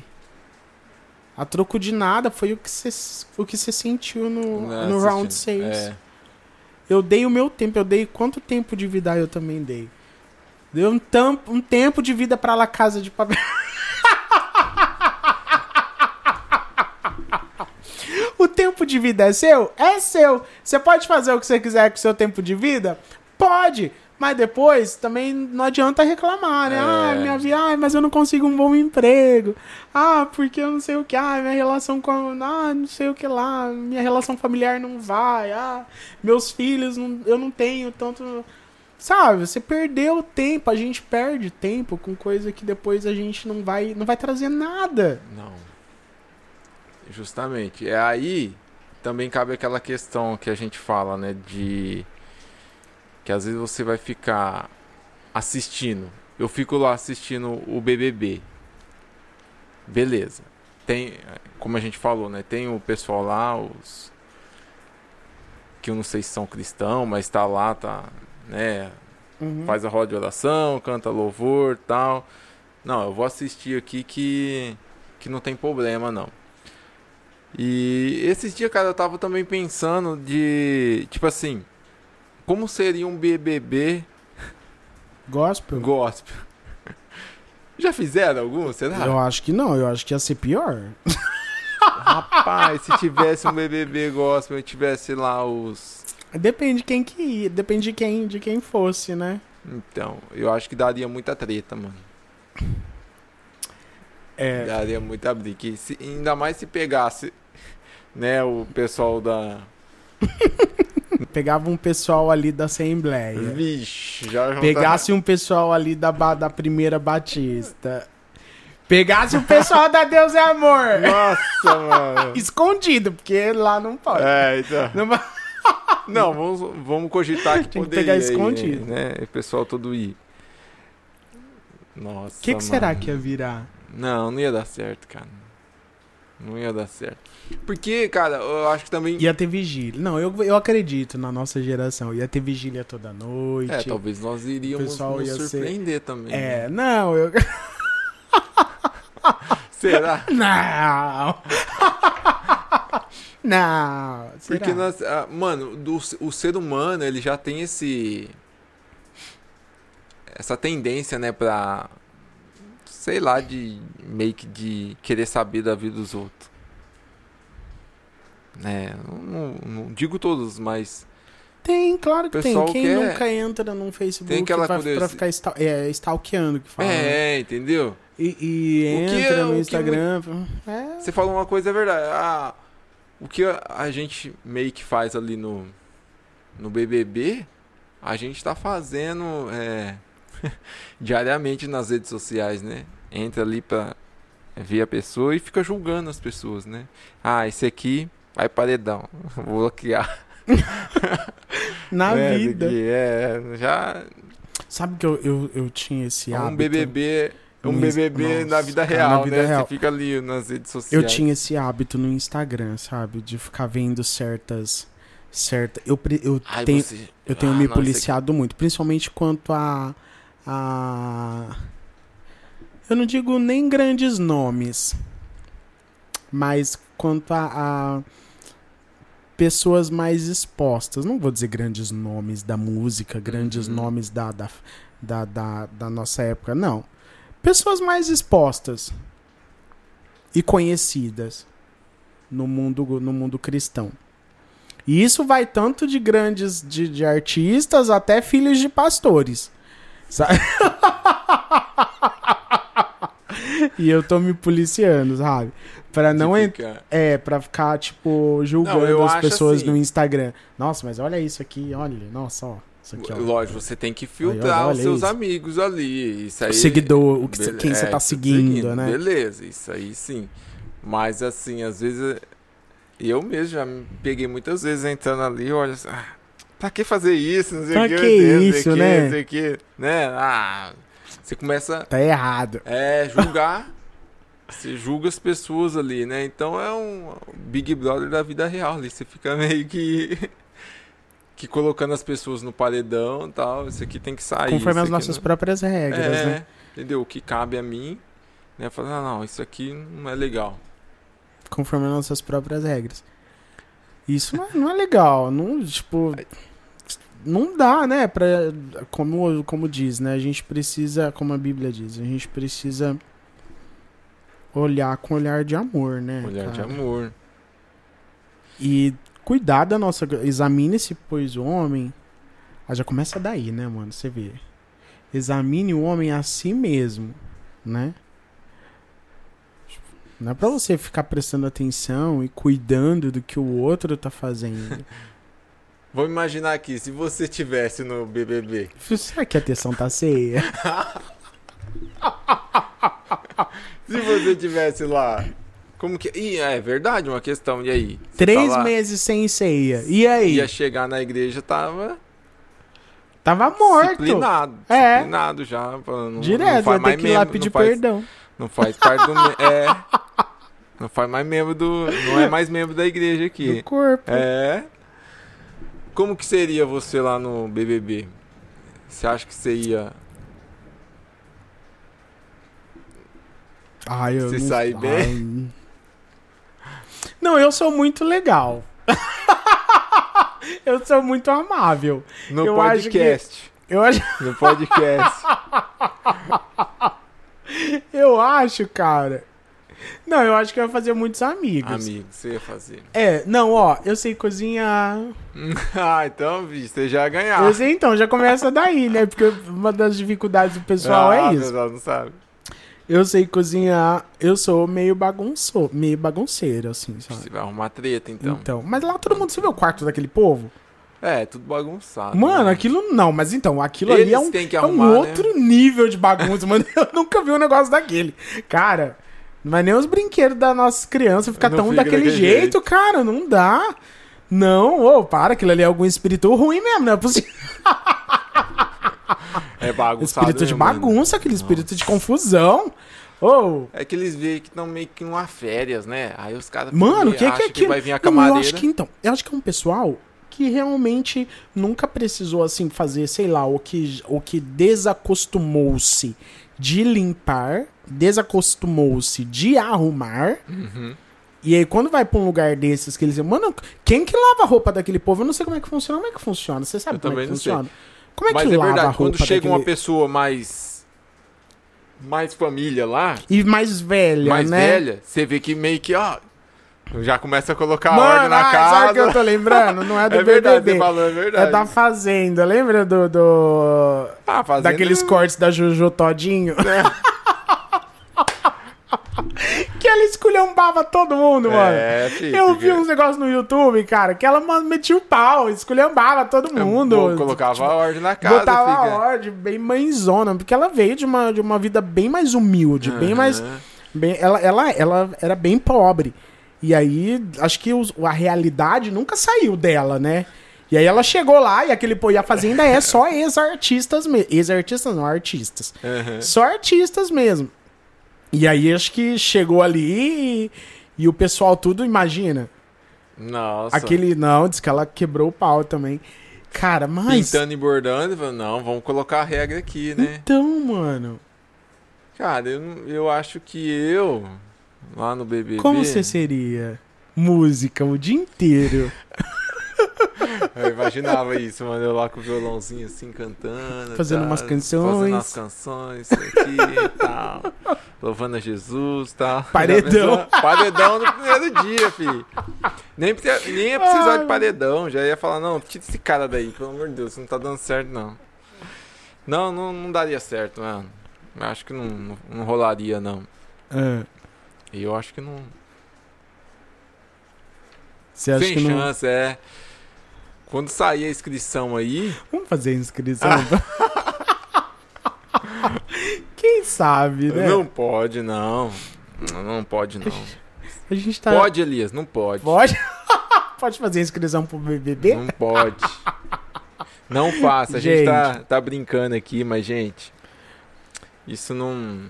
A troco de nada foi o que você o que você sentiu no, Né, no round assistindo. 6. É. Eu dei o meu tempo, eu dei quanto tempo de vida eu também dei. Dei um, tam, um tempo de vida pra La Casa de Papel. o tempo de vida é seu? É seu. Você pode fazer o que você quiser com o seu tempo de vida? Pode. Mas depois também não adianta reclamar, né? É. Ah, minha vida, ah, mas eu não consigo um bom emprego. Ah, porque eu não sei o que. Ah, minha relação com. Ah, não sei o que lá. Minha relação familiar não vai. Ah, meus filhos, não, eu não tenho tanto. Sabe, você perdeu tempo, a gente perde tempo com coisa que depois a gente não vai, não vai trazer nada. Não. Justamente. É aí também cabe aquela questão que a gente fala, né? De. Que às vezes você vai ficar assistindo. Eu fico lá assistindo o BBB. Beleza. Tem, como a gente falou, né? Tem o pessoal lá, os que eu não sei se são cristãos, mas tá lá, tá, né? Uhum. Faz a roda de oração, canta louvor, tal. Não, eu vou assistir aqui que que não tem problema não. E esses dias, cara, eu tava também pensando de, tipo assim, como seria um BBB gospel? Gospel. Já fizeram algum, será? Eu acho que não, eu acho que ia ser pior. Rapaz, se tivesse um BBB gospel e tivesse lá os Depende de quem que ia, depende de quem, de quem fosse, né? Então, eu acho que daria muita treta, mano. É. Daria muita briga. Se, ainda mais se pegasse, né, o pessoal da. Pegava um pessoal ali da Assembleia. Vixe, já Pegasse um pessoal ali da, da primeira Batista. Pegasse o pessoal da Deus é Amor. Nossa, mano. Escondido, porque lá não pode. É, então. Não, não vamos, vamos cogitar que Tem que pegar escondido. né? O pessoal todo ir. Nossa. O que, que será que ia virar? Não, não ia dar certo, cara. Não ia dar certo. Porque, cara, eu acho que também. Ia ter vigília. Não, eu, eu acredito na nossa geração. Ia ter vigília toda noite. É, talvez nós iríamos nos surpreender ser... também. É, né? não, eu. Será? Não! Não! Será? Porque nós. Ah, mano, do, o ser humano, ele já tem esse. Essa tendência, né, pra sei lá, de meio que de querer saber da vida dos outros. Né? Não, não digo todos, mas. Tem, claro que tem. Quem quer... nunca entra num Facebook tem aquela pra, pra ficar esta, é, stalkeando que fala. É, né? entendeu? E, e entra é, no Instagram. Que... É. Você falou uma coisa, é verdade. Ah, o que a gente meio que faz ali no, no BBB, a gente tá fazendo. É diariamente nas redes sociais, né? Entra ali pra ver a pessoa e fica julgando as pessoas, né? Ah, esse aqui vai paredão, vou bloquear. Na é, vida. é, já. Sabe que eu, eu, eu tinha esse hábito. Um BBB. Um BBB Nossa, na vida real, na vida né? Real. Você fica ali nas redes sociais. Eu tinha esse hábito no Instagram, sabe? De ficar vendo certas. Certa, eu, eu Ai, tenho, você... eu tenho ah, me policiado muito, principalmente quanto a a. Eu não digo nem grandes nomes, mas quanto a, a pessoas mais expostas. Não vou dizer grandes nomes da música, grandes uhum. nomes da, da, da, da, da nossa época, não. Pessoas mais expostas e conhecidas no mundo, no mundo cristão. E isso vai tanto de grandes de, de artistas até filhos de pastores. Sabe? e eu tô me policiando, sabe? Pra não entrar. É, pra ficar, tipo, julgando não, as pessoas assim... no Instagram. Nossa, mas olha isso aqui, olha. Nossa, ó. Isso aqui, ó. Lógico, você tem que filtrar olha os seus isso. amigos ali. Isso aí, o seguidor, o que, Be quem é, você tá seguindo, seguindo, né? Beleza, isso aí sim. Mas assim, às vezes. Eu mesmo já me peguei muitas vezes entrando ali, olha. Ah, pra que fazer isso? Não sei pra que, que isso, né? Não sei que, né? Ah, você começa... Tá errado. É, julgar. você julga as pessoas ali, né? Então é um Big Brother da vida real ali. Você fica meio que... que colocando as pessoas no paredão e tal. Isso aqui tem que sair. Conforme as nossas não... próprias regras, é, né? Entendeu? O que cabe a mim, né? Falar, ah, não, isso aqui não é legal. Conforme as nossas próprias regras. Isso não é, não é legal. Não, tipo não dá, né? Pra, como, como diz, né? A gente precisa, como a Bíblia diz, a gente precisa olhar com olhar de amor, né? Olhar cara? de amor. E cuidar da nossa. Examine-se, pois, o homem. Ah, já começa daí, né, mano? Você vê. Examine o homem a si mesmo, né? Não é pra você ficar prestando atenção e cuidando do que o outro tá fazendo. Vamos imaginar aqui, se você tivesse no BBB. Será que a atenção tá ceia? se você tivesse lá. Como que. Ih, é verdade, uma questão. E aí? Três tá meses sem ceia. E aí? Ia chegar na igreja, tava. Tava morto. Disciplinado. É. Disciplinado já. Não, Direto, não faz vai ter mais que ir lá membro, pedir não faz, perdão. Não faz parte do. É. Não faz mais membro do. Não é mais membro da igreja aqui. Do corpo. É. Como que seria você lá no BBB? Você acha que você ia Ai, eu Se não- sair bem? Ai. Não, eu sou muito legal. eu sou muito amável. no Eu acho que- podcast? Eu acho, No podcast. eu acho, cara. Não, eu acho que eu ia fazer muitos amigos. Amigo, você ia fazer. É, não, ó, eu sei cozinhar. ah, então, bicho, você já ia ganhar. Eu sei, então, já começa daí, né? Porque uma das dificuldades do pessoal ah, é o isso. pessoal não sabe. Eu sei cozinhar, eu sou meio bagunço, meio bagunceiro, assim, sabe? Você vai arrumar treta, então. Então, mas lá todo mundo, você vê o quarto daquele povo? É, tudo bagunçado. Mano, né? aquilo não, mas então, aquilo ali Eles é um, que é arrumar, um né? outro nível de bagunça, mano. Eu nunca vi um negócio daquele. Cara, mas nem os brinquedos das nossas crianças ficam Não tão fica daquele daquele jeito, jeito. cara, não dá. Não, ô, para, aquilo ali é algum espírito ruim mesmo, não é possível. É bagunçado. Espírito de né, mano? bagunça, aquele espírito de confusão. Ô, É que eles veem que estão meio que numa férias, né? Aí os caras Mano, o que, que é aquilo? vai vir a Não, eu camareira. acho que então, eu acho que é um pessoal que realmente nunca precisou assim fazer, sei lá, o que o que desacostumou-se de limpar, desacostumou-se de arrumar. Uhum. E aí quando vai pra um lugar desses que eles dizem, mano, quem que lava a roupa daquele povo? Eu não sei como é que funciona, como é que funciona? Você sabe Eu como é que não sei. funciona? Como é Mas que é lava a verdade, roupa quando chega uma daquele- pessoa mais. Mais família lá, e mais velha, mais né? velha, você vê que meio que, ó. Já começa a colocar Mano, ordem na ah, casa. sabe o que eu tô lembrando? Não é do é verdade, BBB. você falou, é verdade. É da Fazenda, lembra do. do... Ah, fazenda- Daqueles cortes da Jojo Todinho? que ela esculhambava todo mundo, mano. É, filho. Eu vi uns negócios no YouTube, cara, que ela mano, metia o pau, esculhambava todo é mundo. colocava a ordem na casa, Botava a fica. ordem, bem mãezona, porque ela veio de uma, de uma vida bem mais humilde, bem Aham. mais. Bem, ela, ela, ela era bem pobre. E aí, acho que os- a realidade nunca saiu dela, né? E aí ela chegou lá e aquele pô, e a fazenda é só ex-artistas mesmo. Ex-artistas não, artistas. Aham. Só artistas mesmo. E aí acho que chegou ali e, e o pessoal tudo, imagina. Nossa. Aquele. Não, diz que ela quebrou o pau também. Cara, mas. Pintando e bordando, não, vamos colocar a regra aqui, né? Então, mano. Cara, eu, eu acho que eu, lá no BBB... Como você seria? Música o dia inteiro. Eu imaginava isso, mano. Eu lá com o violãozinho assim, cantando. Fazendo tá, umas canções. Fazendo umas canções, isso aqui e tal. Louvando a Jesus e tal. Paredão. Paredão no primeiro dia, fi. Nem, nem ia precisar Ai. de paredão. Já ia falar, não, tira esse cara daí, pelo amor de Deus, não tá dando certo, não. Não, não, não daria certo, mano. Acho que não, não, não rolaria, não. Ah, E eu acho que não. você acha Sem que não. chance, é. Quando sair a inscrição aí. Vamos fazer a inscrição? Quem sabe, né? Não pode, não. Não, pode, não. A gente tá. Pode, Elias, não pode. Pode? Pode fazer a inscrição pro BBB? Não pode. Não faça. A gente, tá, tá brincando aqui, mas, gente. Isso não,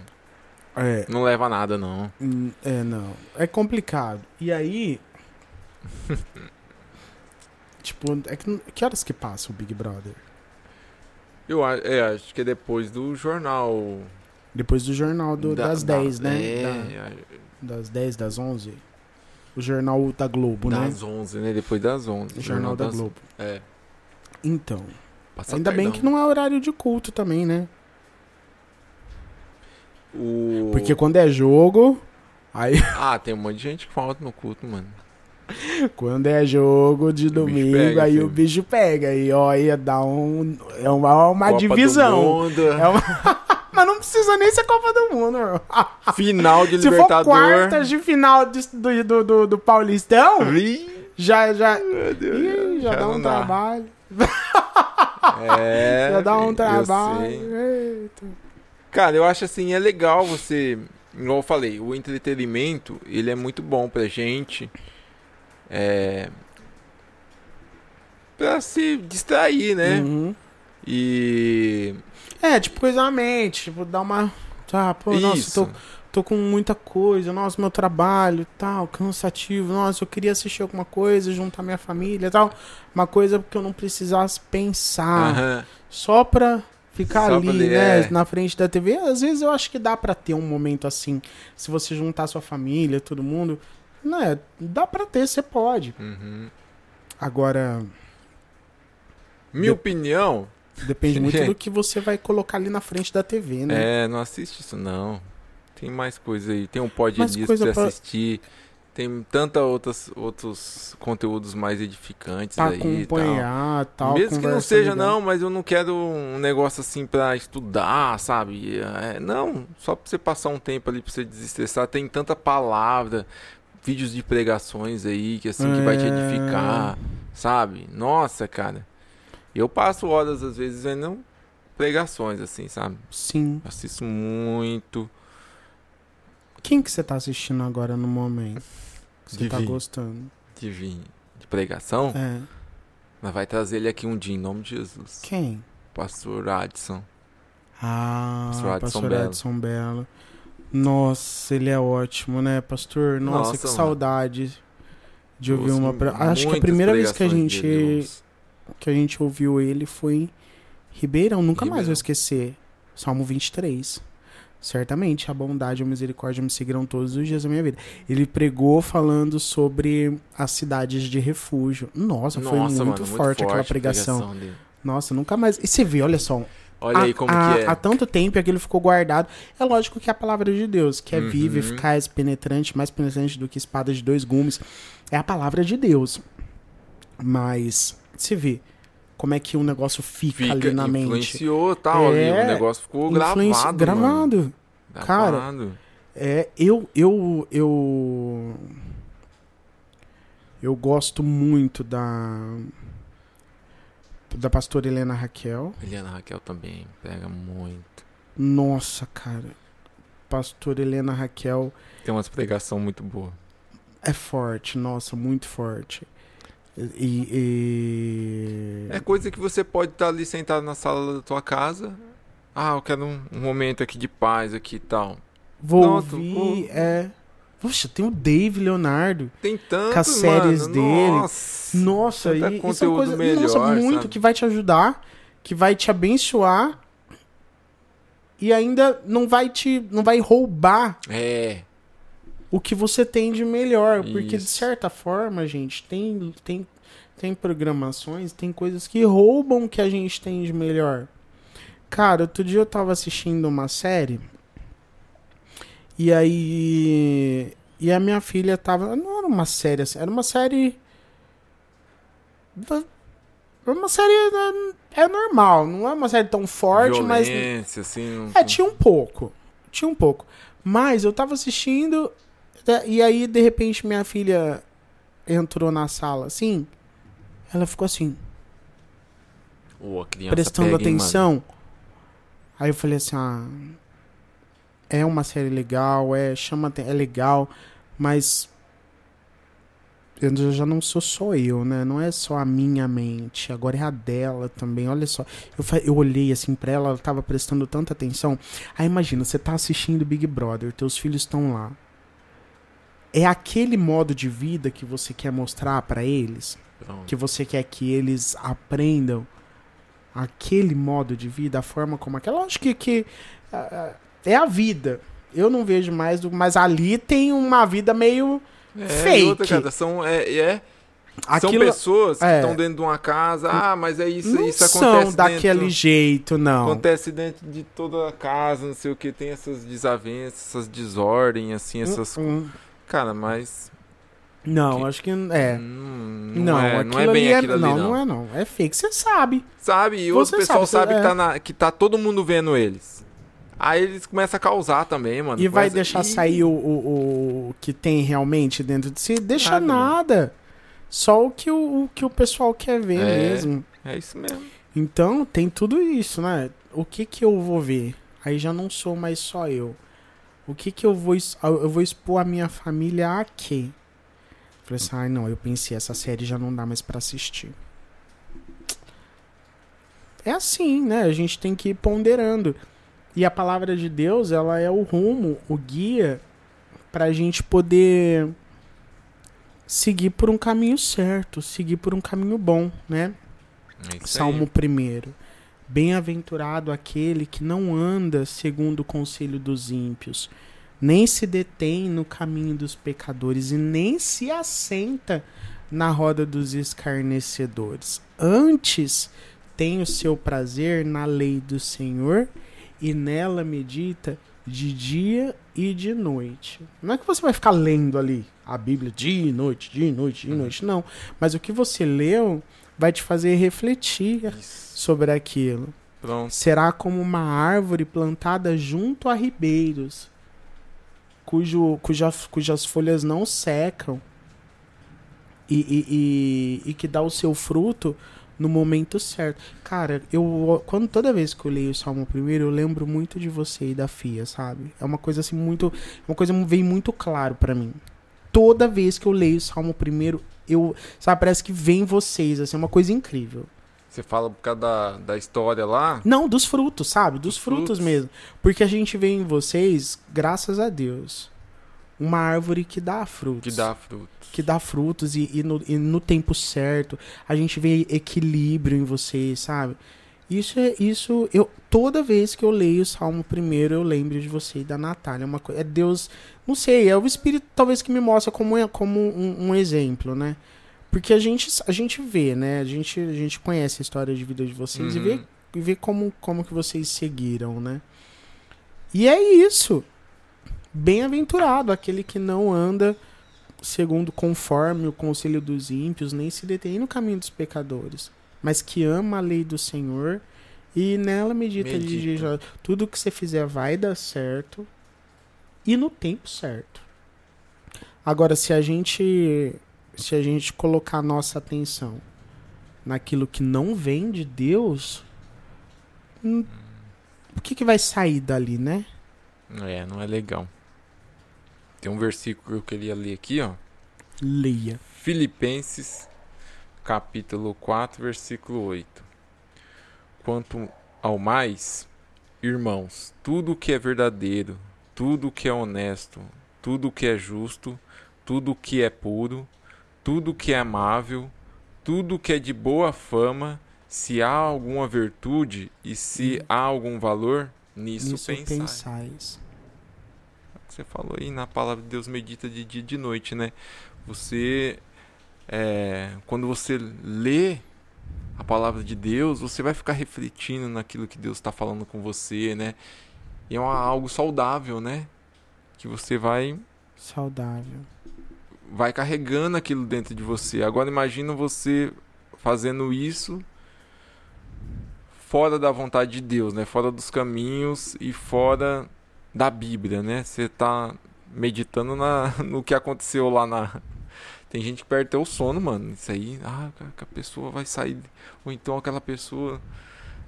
É. não leva a nada, não. hum, É, não. É complicado. E aí. tipo, é que, que horas que passa o Big Brother? Eu é, acho que é depois do jornal. Depois do jornal do- da- das da- 10, né? É, Da- das 10, das 11. O jornal da Globo, né? das 11, né? Depois das 11. O jornal da das- Globo. É. Então. Passa Ainda bem tardão. que não é horário de culto também, né? O... Porque quando é jogo. Aí, Ah, tem um monte de gente que falta no culto, mano. Quando é jogo de domingo, pega, aí filho. o bicho pega. E ó, ia dar um. É uma, uma Copa divisão. É uma... Mas não precisa nem ser Copa do Mundo, meu. Final de Se for quartas de final de- do, do, do, do Paulistão, Ih, já, já, meu Deus, Ih, já, dá não um trabalho. É, já dá um trabalho. Eita. Cara, eu acho assim, é legal você. Igual eu falei, o entretenimento, ele é muito bom pra gente. É. Pra se distrair, né? Uhum. E. É, tipo, coisa na mente, tipo, dar uma. Tá, pô, Isso. nossa, tô, tô com muita coisa, nossa, meu trabalho tal, cansativo, nossa, eu queria assistir alguma coisa, juntar minha família tal. Uma coisa que eu não precisasse pensar. Aham. Só pra ficar Só ali, pra ler, né, é. na frente da TV. Às vezes eu acho que dá pra ter um momento assim. Se você juntar sua família, todo mundo, né, dá pra ter, você pode. Uhum. Agora, Minha De- opinião. depende muito do que você vai colocar ali na frente da TV, né? É, não assiste isso não. Tem mais coisa aí. Tem um pod Mais disso coisa pra assistir. Tem tanta outras, outros conteúdos mais edificantes pra aí e tal. acompanhar, tal. Mesmo que não seja, legal. não, mas eu não quero um negócio assim pra estudar, sabe? É, não, só pra você passar um tempo ali pra você desestressar. Tem tanta palavra, vídeos de pregações aí que assim que vai te É. edificar, sabe? Nossa, cara. Eu passo horas às vezes vendo pregações assim, sabe? Sim. Assisto muito. Quem que você tá assistindo agora no momento? Que você tá gostando? de, de pregação, É. mas vai trazer ele aqui um dia em nome de Jesus. Quem? Pastor Adson. Ah, Pastor Adson Pastor Belo. Edson Belo. Nossa, ele é ótimo, né, pastor? Nossa, Nossa, que mano. saudade de ouvir Ouço uma. pre- Acho que a primeira vez que a gente dele, que a gente ouviu ele foi em Ribeirão. Nunca mais Ribeirão. vou esquecer. Salmo 23. Certamente a bondade e a misericórdia me seguirão todos os dias da minha vida. Ele pregou falando sobre as cidades de refúgio. Nossa, foi Nossa, muito, mano, forte aquela a pregação. dele. Nossa, nunca mais. E você vê, olha só, Olha há, aí como há- que é. há tanto tempo aquilo ficou guardado. É lógico que é a palavra de Deus, que é Uhum. viva, eficaz, penetrante, mais penetrante do que espada de dois gumes. É a palavra de Deus. Mas você vê como é que o negócio fica, Fica, ali na mente. influenciou tal, É, ali, o negócio ficou gravado. gravado. Cara, Gravado. É, eu, eu, eu, eu gosto muito da da pastora Helena Raquel. Eliana Raquel também pega muito. Nossa, cara, pastora Helena Raquel Tem umas pregação muito boa. é forte, nossa, muito forte. E, e- É coisa que você pode estar ali sentado na sala da tua casa. Ah, eu quero um, um momento aqui de paz aqui e tal. vou pronto, ouvir, pô. é. Poxa, tem o Dave Leonardo. Tem tanto, Com as séries mano. dele. Nossa. Nossa, e, e são conteúdo coisas melhor, nossa, muito sabe? que vai te ajudar, que vai te abençoar e ainda não vai te não vai roubar É. o que você tem de melhor, porque de Isso. certa forma, gente, tem tem tem programações, tem coisas que roubam o que a gente tem de melhor. Cara, outro dia eu tava assistindo uma série e aí e a minha filha tava, não era uma série, assim, era uma série era uma série é, é normal, não é uma série tão forte, mas Violência, assim. não- é, tinha um pouco. Tinha um pouco. Mas eu tava assistindo. né, E aí, de repente, minha filha entrou na sala assim. Ela ficou assim, criança prestando pega, hein, atenção. Aí eu falei assim: ah, é uma série legal, é, chama, é legal, mas. Eu já- não sou só eu, né? Não é só a minha mente, agora é a dela também. Olha só, eu, eu olhei assim pra ela, ela tava prestando tanta atenção. Aí imagina, você tá assistindo Big Brother, teus filhos estão lá. É aquele modo de vida que você quer mostrar pra eles? Pronto. que você quer que eles aprendam aquele modo de vida, a forma como aquela. Acho que, que é a vida. Eu não vejo mais, do, mas ali tem uma vida meio. É, Fake. outra, cara, são, é, é, são Aquilo pessoas que é. estão dentro de uma casa. Ah, mas é isso, não isso são acontece daquele dentro, jeito, não. Acontece dentro de toda a casa, não sei o que, tem essas desavenças, essas desordens, assim, essas. Hum, hum. Cara, mas. Não, Que- acho que é. Não, Não, não, é, não é bem ali aquilo ali, não, não. não é não. É fake, você sabe. Sabe? E o pessoal sabe, sabe, que, tá é. na- que tá todo mundo vendo eles. Aí eles começam a causar também, mano. E vai deixar Ih, sair o, o, o que tem realmente dentro de si? Deixa Nada, nada. Só o que o, o que o pessoal quer ver É. mesmo. É isso mesmo. Então tem tudo isso, né? O que que eu vou ver? Aí já não sou mais só eu. O que que eu vou eu vou expor a minha família a quê? Falei assim, ai não, eu pensei essa série já não dá mais pra assistir. é assim, né? A gente tem que ir ponderando. E a palavra de Deus, ela é o rumo, o guia para a gente poder seguir por um caminho certo, seguir por um caminho bom, né? É Salmo 1. Bem-aventurado aquele que não anda segundo o conselho dos ímpios, nem se detém no caminho dos pecadores e nem se assenta na roda dos escarnecedores. Antes tem o seu prazer na lei do Senhor e nela medita de dia e de noite. Não é que você vai ficar lendo ali a Bíblia dia e noite, dia e noite, dia e noite, não. Mas o que você leu vai te fazer refletir Isso. sobre aquilo. Pronto. Será como uma árvore plantada junto a ribeiros, cujo, cuja, cujas folhas não secam e, e, e, e que dá o seu fruto no momento certo. Cara, eu quando toda vez que eu leio o Salmo primeiro, eu lembro muito de você e da Fia, sabe? É uma coisa assim muito, uma coisa vem muito claro para mim. Toda vez que eu leio o Salmo primeiro, eu, sabe, parece que vem vocês, assim, é uma coisa incrível. Você fala por causa da, da história lá? Não, dos frutos, sabe? Dos, Dos frutos, frutos. mesmo. Porque a gente vê em vocês, graças a Deus, uma árvore que dá frutos. Que dá frutos. Que dá frutos e, e no, e no tempo certo. A gente vê equilíbrio em vocês, sabe? Isso é isso. Eu toda vez que eu leio o Salmo primeiro, eu lembro de você e da Natália. É, uma, é Deus, não sei, é o Espírito talvez que me mostra como, é- como um, um exemplo, né? Porque a gente, a gente vê, né? A gente, a gente conhece a história de vida de vocês e Uhum. vê, e vê como, como que vocês seguiram, né? E é isso. Bem-aventurado aquele que não anda segundo conforme o conselho dos ímpios, nem se detém no caminho dos pecadores, mas que ama a lei do Senhor e nela medita, de Medita. de. Tudo que você fizer vai dar certo e no tempo certo. Agora, se a gente se a gente colocar a nossa atenção naquilo que não vem de Deus, hum, o que, que vai sair dali, né? É, não é legal. Tem um versículo que eu queria ler aqui, ó. Leia. Filipenses, capítulo 4, versículo 8. Quanto ao mais, irmãos, tudo que é verdadeiro, tudo que é honesto, tudo que é justo, tudo que é puro, tudo que é amável, tudo que é de boa fama, se há alguma virtude e se há algum valor, nisso, Nisso pensai. pensais. Você falou aí na palavra de Deus medita de dia e de noite, né? Você, é, quando você lê a palavra de Deus, você vai ficar refletindo naquilo que Deus está falando com você, né? E é uma- algo saudável, né? Que você vai Saudável. vai carregando aquilo dentro de você. Agora imagina você fazendo isso fora da vontade de Deus, né? Fora dos caminhos e fora da Bíblia, né? Você tá meditando na, no que aconteceu lá na tem gente que perde até o sono, mano. Isso aí, ah, que a pessoa vai sair ou então aquela pessoa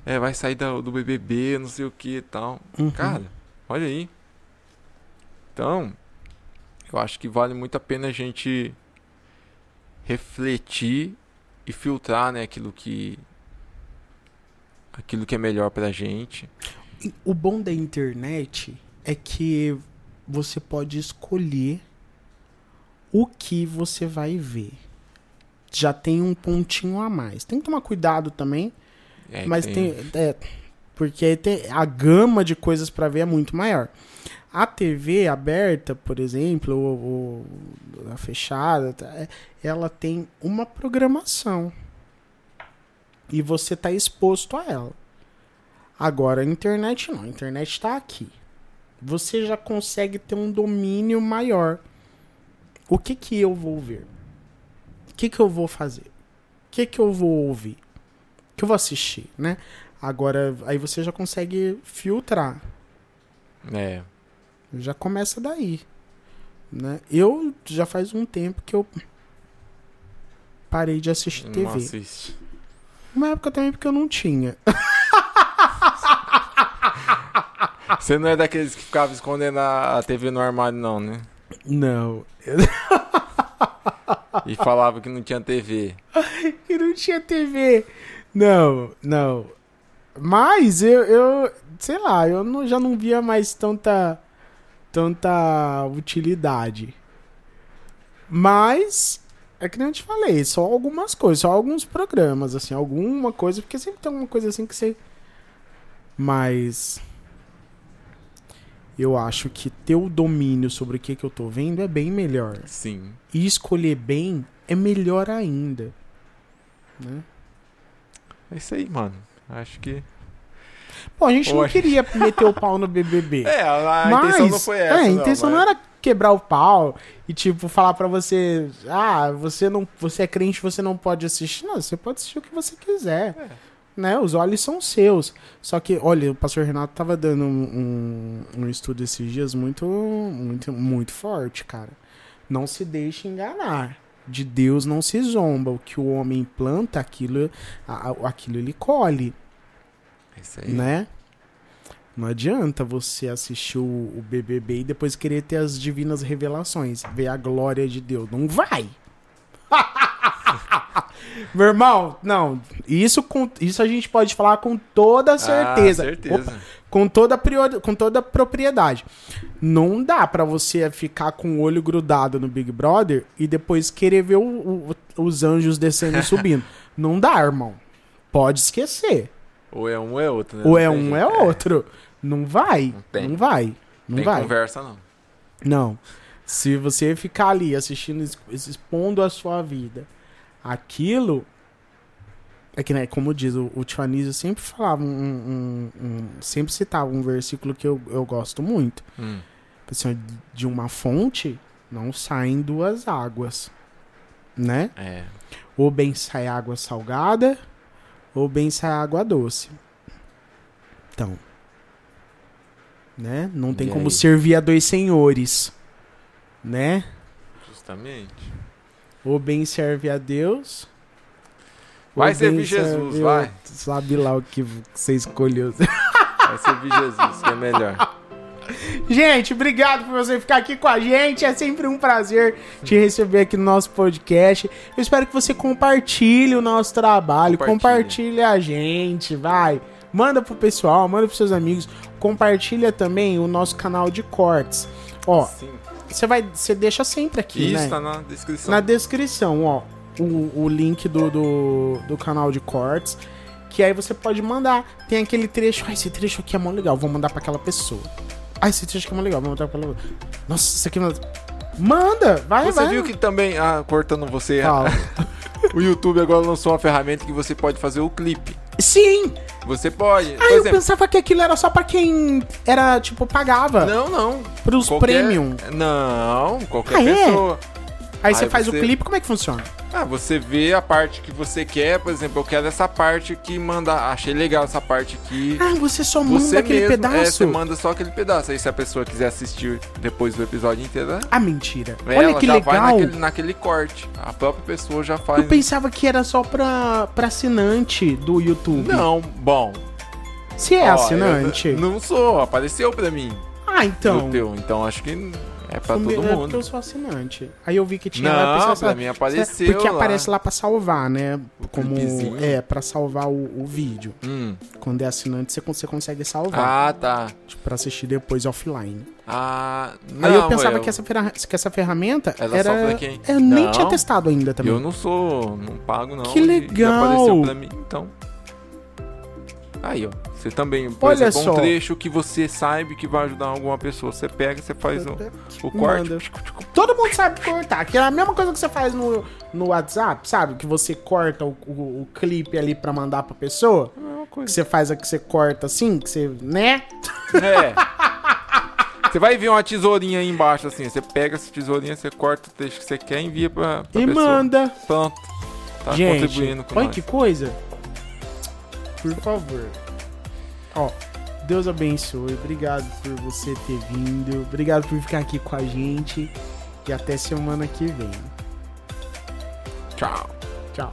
é, vai sair da- do BBB, não sei o que e tal. Uhum. Cara, olha aí. Então, eu acho que vale muito a pena a gente refletir e filtrar, né, aquilo que aquilo que é melhor pra gente. O bom da internet é que você pode escolher o que você vai ver. Já tem um pontinho a mais. Tem que tomar cuidado também, É, mas tem, é, porque tem, a gama de coisas pra ver é muito maior. A TV aberta, por exemplo, ou, ou a fechada, tá, é- ela tem uma programação. E você tá exposto a ela. Agora, a internet não. A internet tá aqui. Você já consegue ter um domínio maior. O que que eu vou ver? O que que eu vou fazer? O que que eu vou ouvir? O que eu vou assistir, né? Agora, aí você já consegue filtrar. É, Já começa daí. Né? Eu já faz um tempo que eu parei de assistir não TV. assiste. Uma época também porque eu não tinha. Você não é daqueles que ficavam escondendo a TV no armário não, né? Não. E falava que não tinha TV. E não tinha TV. Não, não. Mas eu, eu sei lá, eu não, já não via mais tanta, tanta utilidade. Mas, é que nem eu te falei, só algumas coisas, só alguns programas, assim, alguma coisa, porque sempre tem alguma coisa assim que você. Mas. Eu acho que ter o domínio sobre o que, que eu tô vendo é bem melhor. Sim. E escolher bem é melhor ainda. Né? É isso aí, mano. Acho que. Pô, a gente não queria meter o pau no BBB. É, a mas, intenção não foi essa. É, a intenção não, mas- era quebrar o pau e, tipo, falar pra você, ah, você não, você é crente, você não pode assistir. Não, você pode assistir o que você quiser. É. Né? Os olhos são seus. Só que, olha, o pastor Renato tava dando um, um, um estudo esses dias muito, muito, muito forte, cara. Não se deixe enganar. De Deus não se zomba. O que o homem planta, aquilo, aquilo ele colhe É isso aí. né? Não adianta você assistir o, o BBB e depois querer ter as divinas revelações, ver a glória de Deus. Não vai! Meu irmão, não. Isso, com, isso a gente pode falar com toda certeza. Ah, certeza. Opa, com, toda priori, com toda propriedade. Não dá pra você ficar com o olho grudado no Big Brother e depois querer ver o- o- os anjos descendo e subindo. Não dá, irmão. Pode esquecer. Ou é um ou é outro, né? Ou Não é um, jeito. é outro. Não vai. Não. Não vai. Não Tem vai. conversa, não. Não. Se você ficar ali assistindo, expondo a sua vida, aquilo. É que, né, como diz, o, o tio Anísio sempre falava, um, um- um- sempre citava um versículo que eu, eu gosto muito. Hum. Assim, de uma fonte não saem duas águas. Né? É. Ou bem sai água salgada, ou bem sai água doce. Então. Né? Não tem E como aí? servir a dois senhores. Né? Justamente. Ou bem serve a Deus. Vai servir Jesus, serve vai. Sabe lá o que você escolheu. Vai servir Jesus, que é melhor. Gente, obrigado por você ficar aqui com a gente. É sempre um prazer te receber aqui no nosso podcast. Eu espero que você compartilhe o nosso trabalho, compartilhe, Compartilhe. a gente, vai. Manda pro pessoal, manda pros seus amigos. Compartilha também o nosso canal de cortes. Ó, Sim. Você vai, você deixa sempre aqui, Isso né? tá na descrição. Na descrição, ó, o, o link do, do, do canal de cortes. Que aí você pode mandar. Tem aquele trecho. Ah, esse trecho aqui é mó legal. Vou mandar pra aquela pessoa. Ah, esse trecho aqui é mó legal. Vou mandar pra aquela. Nossa, isso aqui. é Manda! Vai, Você vai. viu que também, ah, cortando você, o YouTube agora lançou uma ferramenta que você pode fazer o clipe. Sim! Você pode, Ah, eu exemplo, pensava que aquilo era só pra quem era, tipo, pagava. não, não. Pros qualquer- premium. Não, qualquer Ah, é? Pessoa. Aí você Aí faz você- o clipe, como é que funciona? Ah, você vê a parte que você quer, por exemplo, eu quero essa parte que manda, achei legal essa parte aqui. Ah, você só manda Você aquele mesmo, pedaço. É, você manda só aquele pedaço. Aí se a pessoa quiser assistir depois do episódio inteiro, Ah, mentira. ela Olha que já legal. vai naquele, naquele corte. A própria pessoa já faz. Eu pensava que era só pra, pra assinante do YouTube. Não, bom. Se é ó, assinante. não sou, apareceu pra mim. Ah, então. Teu. Então acho que é pra todo é porque mundo. eu sou assinante. Aí eu vi que tinha Não, lá pra "Ah, mim apareceu Porque lá. aparece lá pra salvar, né? Como clipezinho. é pra salvar o, o vídeo. Hum. Quando é assinante, você, con- você consegue salvar Ah, tá. tipo, pra assistir depois offline. Ah, não, Aí eu pensava eu, que, essa que essa ferramenta Ela era. só pra quem? Eu nem Não. tinha testado ainda também. Eu não sou, não pago não. Que legal. Apareceu pra mim, então. Aí, ó. Você também, por Olha exemplo, só. um trecho que você sabe que vai ajudar alguma pessoa. Você pega, você faz o, o corte. Manda. Todo mundo sabe cortar, que é a mesma coisa que você faz no, no WhatsApp, sabe? Que você corta o, o, o clipe ali pra mandar pra pessoa. É a mesma Que coisa. você faz a que você corta assim, que você. né? É. Você vai ver uma tesourinha aí embaixo, assim. Você pega essa tesourinha, você corta o trecho que você quer e envia pra, pra e pessoa. manda. Pronto. Tá Gente, contribuindo com olha nós. que coisa. Por favor. Ó, Deus abençoe. Obrigado por você ter vindo. Obrigado por ficar aqui com a gente. E até semana que vem. Tchau. Tchau.